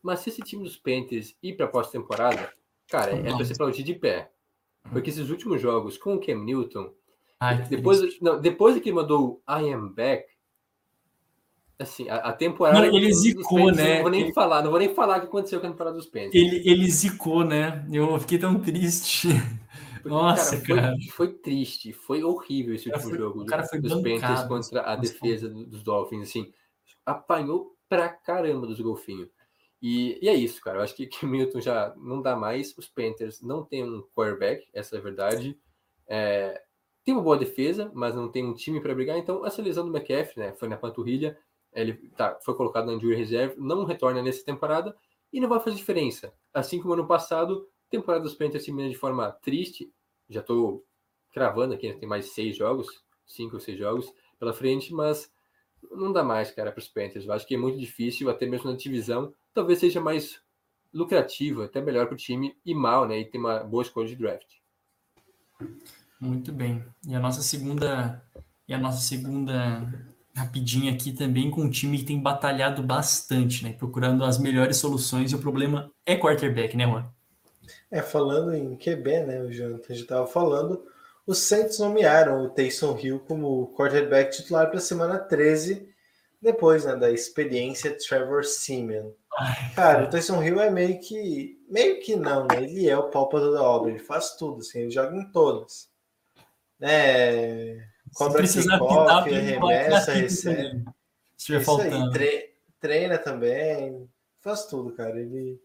mas se esse time dos Panthers ir para pós-temporada, cara, é para ser aplaudir de pé. Porque esses últimos jogos com o Cam Newton, Ai, depois, não, depois que ele mandou I am back, assim, a, a temporada. Não, ele zicou, Panthers, né? Não vou nem ele... falar, não vou nem falar o que aconteceu com a temporada dos Panthers. Ele, ele zicou, né? Eu fiquei tão triste. Porque, Nossa, cara, cara. Foi, foi, triste, foi horrível esse último foi, jogo o cara foi dos Panthers contra a defesa dos Dolphins, assim, apanhou pra caramba dos golfinhos. E, e, é isso, cara. Eu acho que, que Milton já não dá mais. Os Panthers não tem um quarterback, essa é a verdade. É, tem uma boa defesa, mas não tem um time para brigar. Então, essa lesão do McCaffrey, né, foi na panturrilha. Ele tá, foi colocado na injury reserve, não retorna nessa temporada e não vai fazer diferença. Assim como ano passado, temporada dos Panthers termina de forma triste. Já estou cravando aqui, né? tem mais seis jogos, cinco ou seis jogos pela frente, mas não dá mais, cara, para os Panthers. Eu acho que é muito difícil, até mesmo na divisão. Talvez seja mais lucrativo, até melhor para o time e mal, né? E tem uma boa escolha de draft. Muito bem. E a nossa segunda e a nossa segunda rapidinha aqui também com um time que tem batalhado bastante, né? Procurando as melhores soluções e o problema é quarterback, né, Juan? É, falando em QB, né, o Jonathan já estava falando, os Saints nomearam o Taysom Hill como quarterback titular para a semana 13, depois né, da experiência Trevor Simeon. Cara, o Taysom Hill é meio que. Meio que não, né? Ele é o pálpado da obra, ele faz tudo, assim, ele joga em todas. Né? Cobra kickoff, arremessa, recebe. Isso aí, treina também, faz tudo, cara. Ele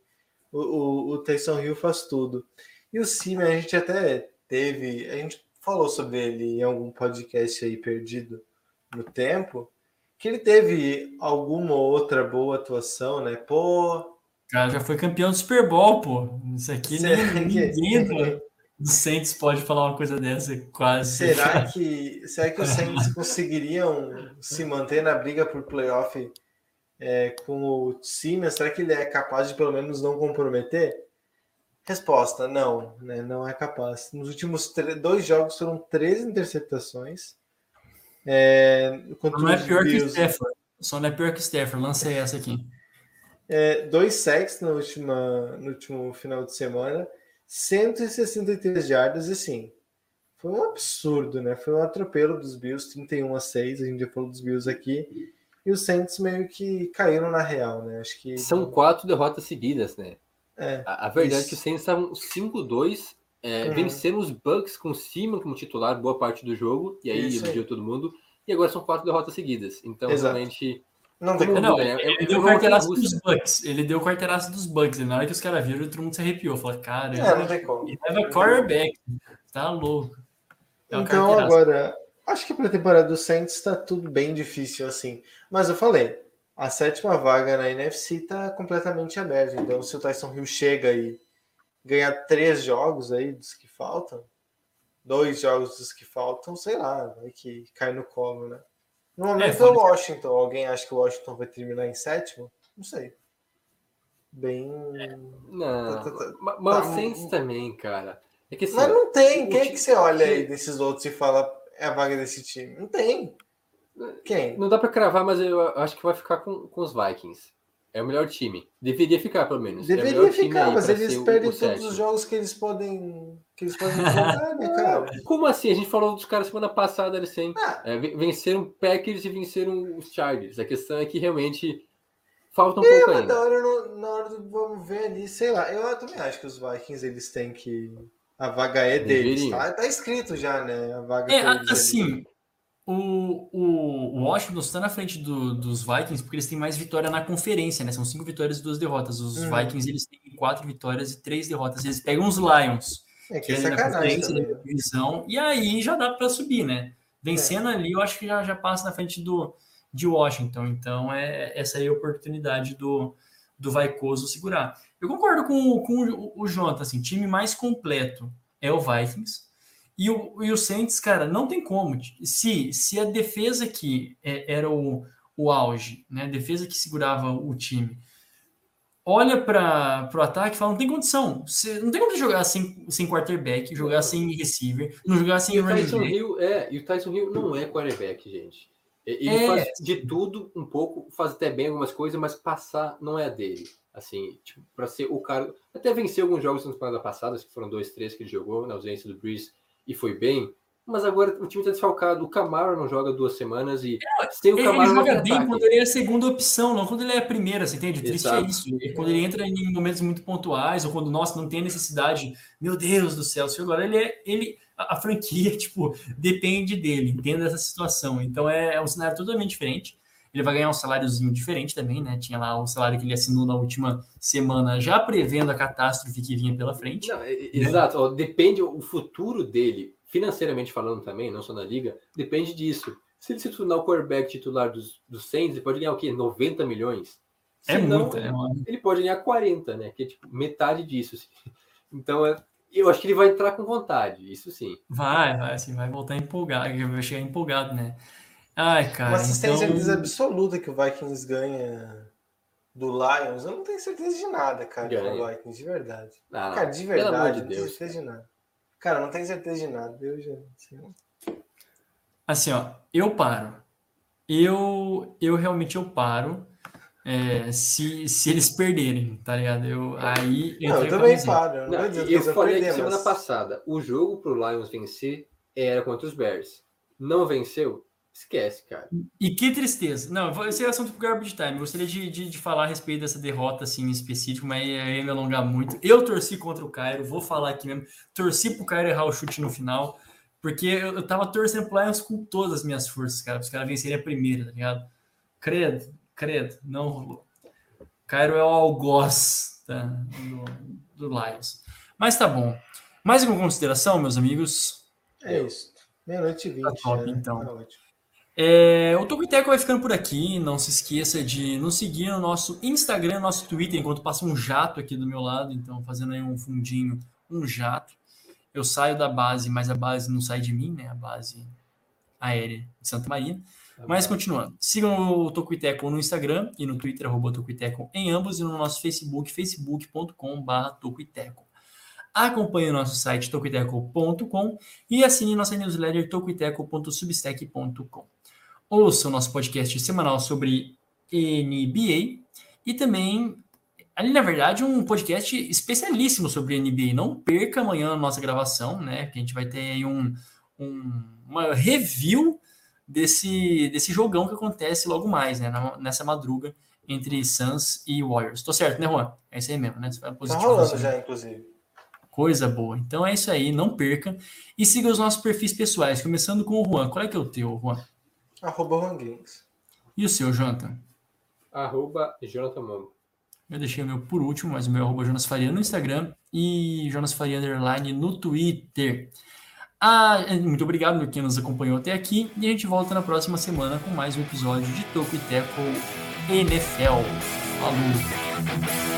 o, o, o Taysom Hill faz tudo. E o Simeon, a gente até teve, a gente falou sobre ele em algum podcast aí perdido no tempo, que ele teve alguma outra boa atuação, né? Pô. Cara, já foi campeão do Super Bowl, pô. Isso aqui que... ninguém do Saints pode falar uma coisa dessa, quase. Será que, será que os Saints conseguiriam se manter na briga por playoff é, com o Siemens, será que ele é capaz de pelo menos não comprometer? Resposta: não, né, não é capaz. Nos últimos dois jogos foram três interceptações. É, Só não é pior Bills, que Stafford. Só não é pior que Stafford. Lancei essa aqui. É, dois sacks no, última, no último final de semana, 163 jardas, e assim, foi um absurdo, né? Foi um atropelo dos Bills, 31 a 6, a gente já falou dos Bills aqui e os Saints meio que caíram na real, né? Acho que são quatro derrotas seguidas, né? É, a, a verdade isso. é que os Saints estavam 5-2, é, uhum. venceram os Bucks com Simon como titular boa parte do jogo, e aí iludiu todo mundo, e agora são quatro derrotas seguidas. Então, Exato. realmente. Não, tem não, é, ele, é, deu carteiraço dos Bucks. Ele deu carteiraço dos Bucks. E na hora que os caras viram, todo mundo se arrepiou. Falou, cara, é, não tem como. Ele leva quarterback. Tá louco. É então, agora, Acho que para a temporada do Saints está tudo bem difícil assim. Mas eu falei, a sétima vaga na NFC está completamente aberta. Então, se o Tyson Hill chega e ganhar três jogos aí dos que faltam, dois jogos dos que faltam, sei lá, vai que cai no colo, né? No momento é, é o Washington. Alguém acha que o Washington vai terminar em sétimo? Não sei. Bem. Não. Tá, tá, tá, mas o Saints também, cara. É que, assim, mas não tem. Quem é que você olha aí desses outros e fala é a vaga desse time? Não tem. Quem? Não dá pra cravar, mas eu acho que vai ficar com, com os Vikings. É o melhor time. Deveria ficar, pelo menos. é Deveria time ficar, mas eles perdem todos sétimo. os jogos que eles podem. que eles podem jogar, né, cara? Como assim? A gente falou dos caras semana passada, eles têm. Ah. É, ven- venceram Packers e venceram os Chargers. A questão é que realmente falta um É, pouco mas ainda. na hora, na hora do vamos ver ali, sei lá. Eu também acho que os Vikings eles têm que. A vaga é deles. Tá, tá escrito já, né? A vaga É, assim, o, o, o Washington está na frente do- dos Vikings porque eles têm mais vitória na conferência, né? São cinco vitórias e duas derrotas. Os Uhum. Vikings, eles têm quatro vitórias e três derrotas. Eles pegam os Lions, É que que é é na sacanagem da divisão, e aí já dá para subir, né? Vencendo ali, eu acho que já, já passa na frente do, de Washington. Então, é essa aí é a oportunidade do, do Vaicoso segurar. Eu concordo com, o- com o, o Jonathan, assim, time mais completo é o Vikings. E o, e o Saints, cara, não tem como. Se, se a defesa que é, era o, o auge, né? A defesa que segurava o time, olha para o ataque e fala: não tem condição. Você, não tem como jogar sem, sem quarterback, jogar sem receiver, não jogar sem E o running Tyson back. Hill, é, e o Tyson Hill não é quarterback, gente. Ele É. faz de tudo um pouco, faz até bem algumas coisas, mas passar não é dele. Assim, tipo, para ser o cara. Até venceu alguns jogos na temporada passada, que foram dois, três que ele jogou, na ausência do Breeze, e foi bem. Mas agora o time tá desfalcado. O Camaro não joga duas semanas e sem o Ele, ele Camaro não joga bem ataque. quando ele é a segunda opção, não quando ele é a primeira, você entende? O triste é isso. É Quando ele entra em momentos muito pontuais, ou quando, nossa, não tem necessidade, meu Deus do céu, se agora ele é. Ele, a, a franquia, tipo, depende dele, entenda essa situação. Então é, é um cenário totalmente diferente. Ele vai ganhar um saláriozinho diferente também, né? Tinha lá o salário que ele assinou na última semana, já prevendo a catástrofe que vinha pela frente. Não, é- é- exato, ó, depende o futuro dele, financeiramente falando também, não só na liga, depende disso. Se ele se tornar o quarterback titular dos, dos Saints, ele pode ganhar o quê? 90 milhões? É Se não, muito, é Ele pode ganhar 40, né? Que é tipo metade disso. assim. Então, é, eu acho que ele vai entrar com vontade, isso sim. Vai, vai, assim, vai voltar empolgado, vai chegar empolgado, né? Ai, cara. Uma assistência então... absoluta que o Vikings ganha do Lions, eu não tenho certeza de nada, cara, Ganha. com o Vikings, de verdade. Ah, não, Cara, de pelo amor verdade, de não tenho Deus. certeza de nada. Cara, não tenho certeza de nada. Eu já, assim, Assim, ó, eu paro. Eu, eu realmente eu paro é, se, se eles perderem, tá ligado? Eu, aí não, eu também paro. Eu, não Não, eu falei perder, semana mas- passada, o jogo pro Lions vencer era contra os Bears. Não venceu? Esquece, cara. E que tristeza. Não, esse é assunto pro Garbage Time. Eu gostaria de, de, de falar a respeito dessa derrota assim, em específico, mas aí ia me alongar muito. Eu torci contra o Cairo, vou falar aqui mesmo. Torci pro Cairo errar o chute no final, porque eu, eu tava torcendo pro Lions com todas as minhas forças, cara. Os caras vencerem a primeira, tá ligado? Credo, credo, não rolou. Cairo é o algoz tá, do, do Lions. Mas tá bom. Mais alguma consideração, meus amigos? É isso. Meia-noite e vinte. Tá top, né? então. Tá ótimo. É, o Tocoiteco vai ficando por aqui. Não se esqueça de nos seguir no nosso Instagram, nosso Twitter, enquanto passa um jato aqui do meu lado. Então, fazendo aí um fundinho, um jato. Eu saio da base, mas a base não sai de mim, né? A base aérea de Santa Maria. Mas continuando, sigam o Tocuiteco no Instagram e no Twitter, arroba Tocuiteco em ambos, e no nosso Facebook, facebook.com.br Tocuiteco. Acompanhe o nosso site tocuiteco.com e assine nossa newsletter tocuiteco.substack.com. Ouça o nosso podcast semanal sobre NBA e também, ali na verdade, um podcast especialíssimo sobre NBA. Não perca amanhã a nossa gravação, né? Que a gente vai ter aí um, um, uma review desse, desse jogão que acontece logo mais, né? nessa madruga entre Suns e Warriors. Tô certo, né, Juan? É isso aí mesmo, né? Você vai Tá positivo, rolando já, inclusive. Coisa boa. Então é isso aí, não perca. E siga os nossos perfis pessoais, começando com o Juan. Qual é que é o teu, Juan? Arroba Juan Games. E o seu, Jonathan? Arroba Jonathan Mambo. Eu deixei o meu por último, mas o meu é arroba Jonas Faria no Instagram e Jonas Faria Underline no Twitter. Ah, muito obrigado a quem nos acompanhou até aqui e a gente volta na próxima semana com mais um episódio de Toco e Teco NFL. Falou!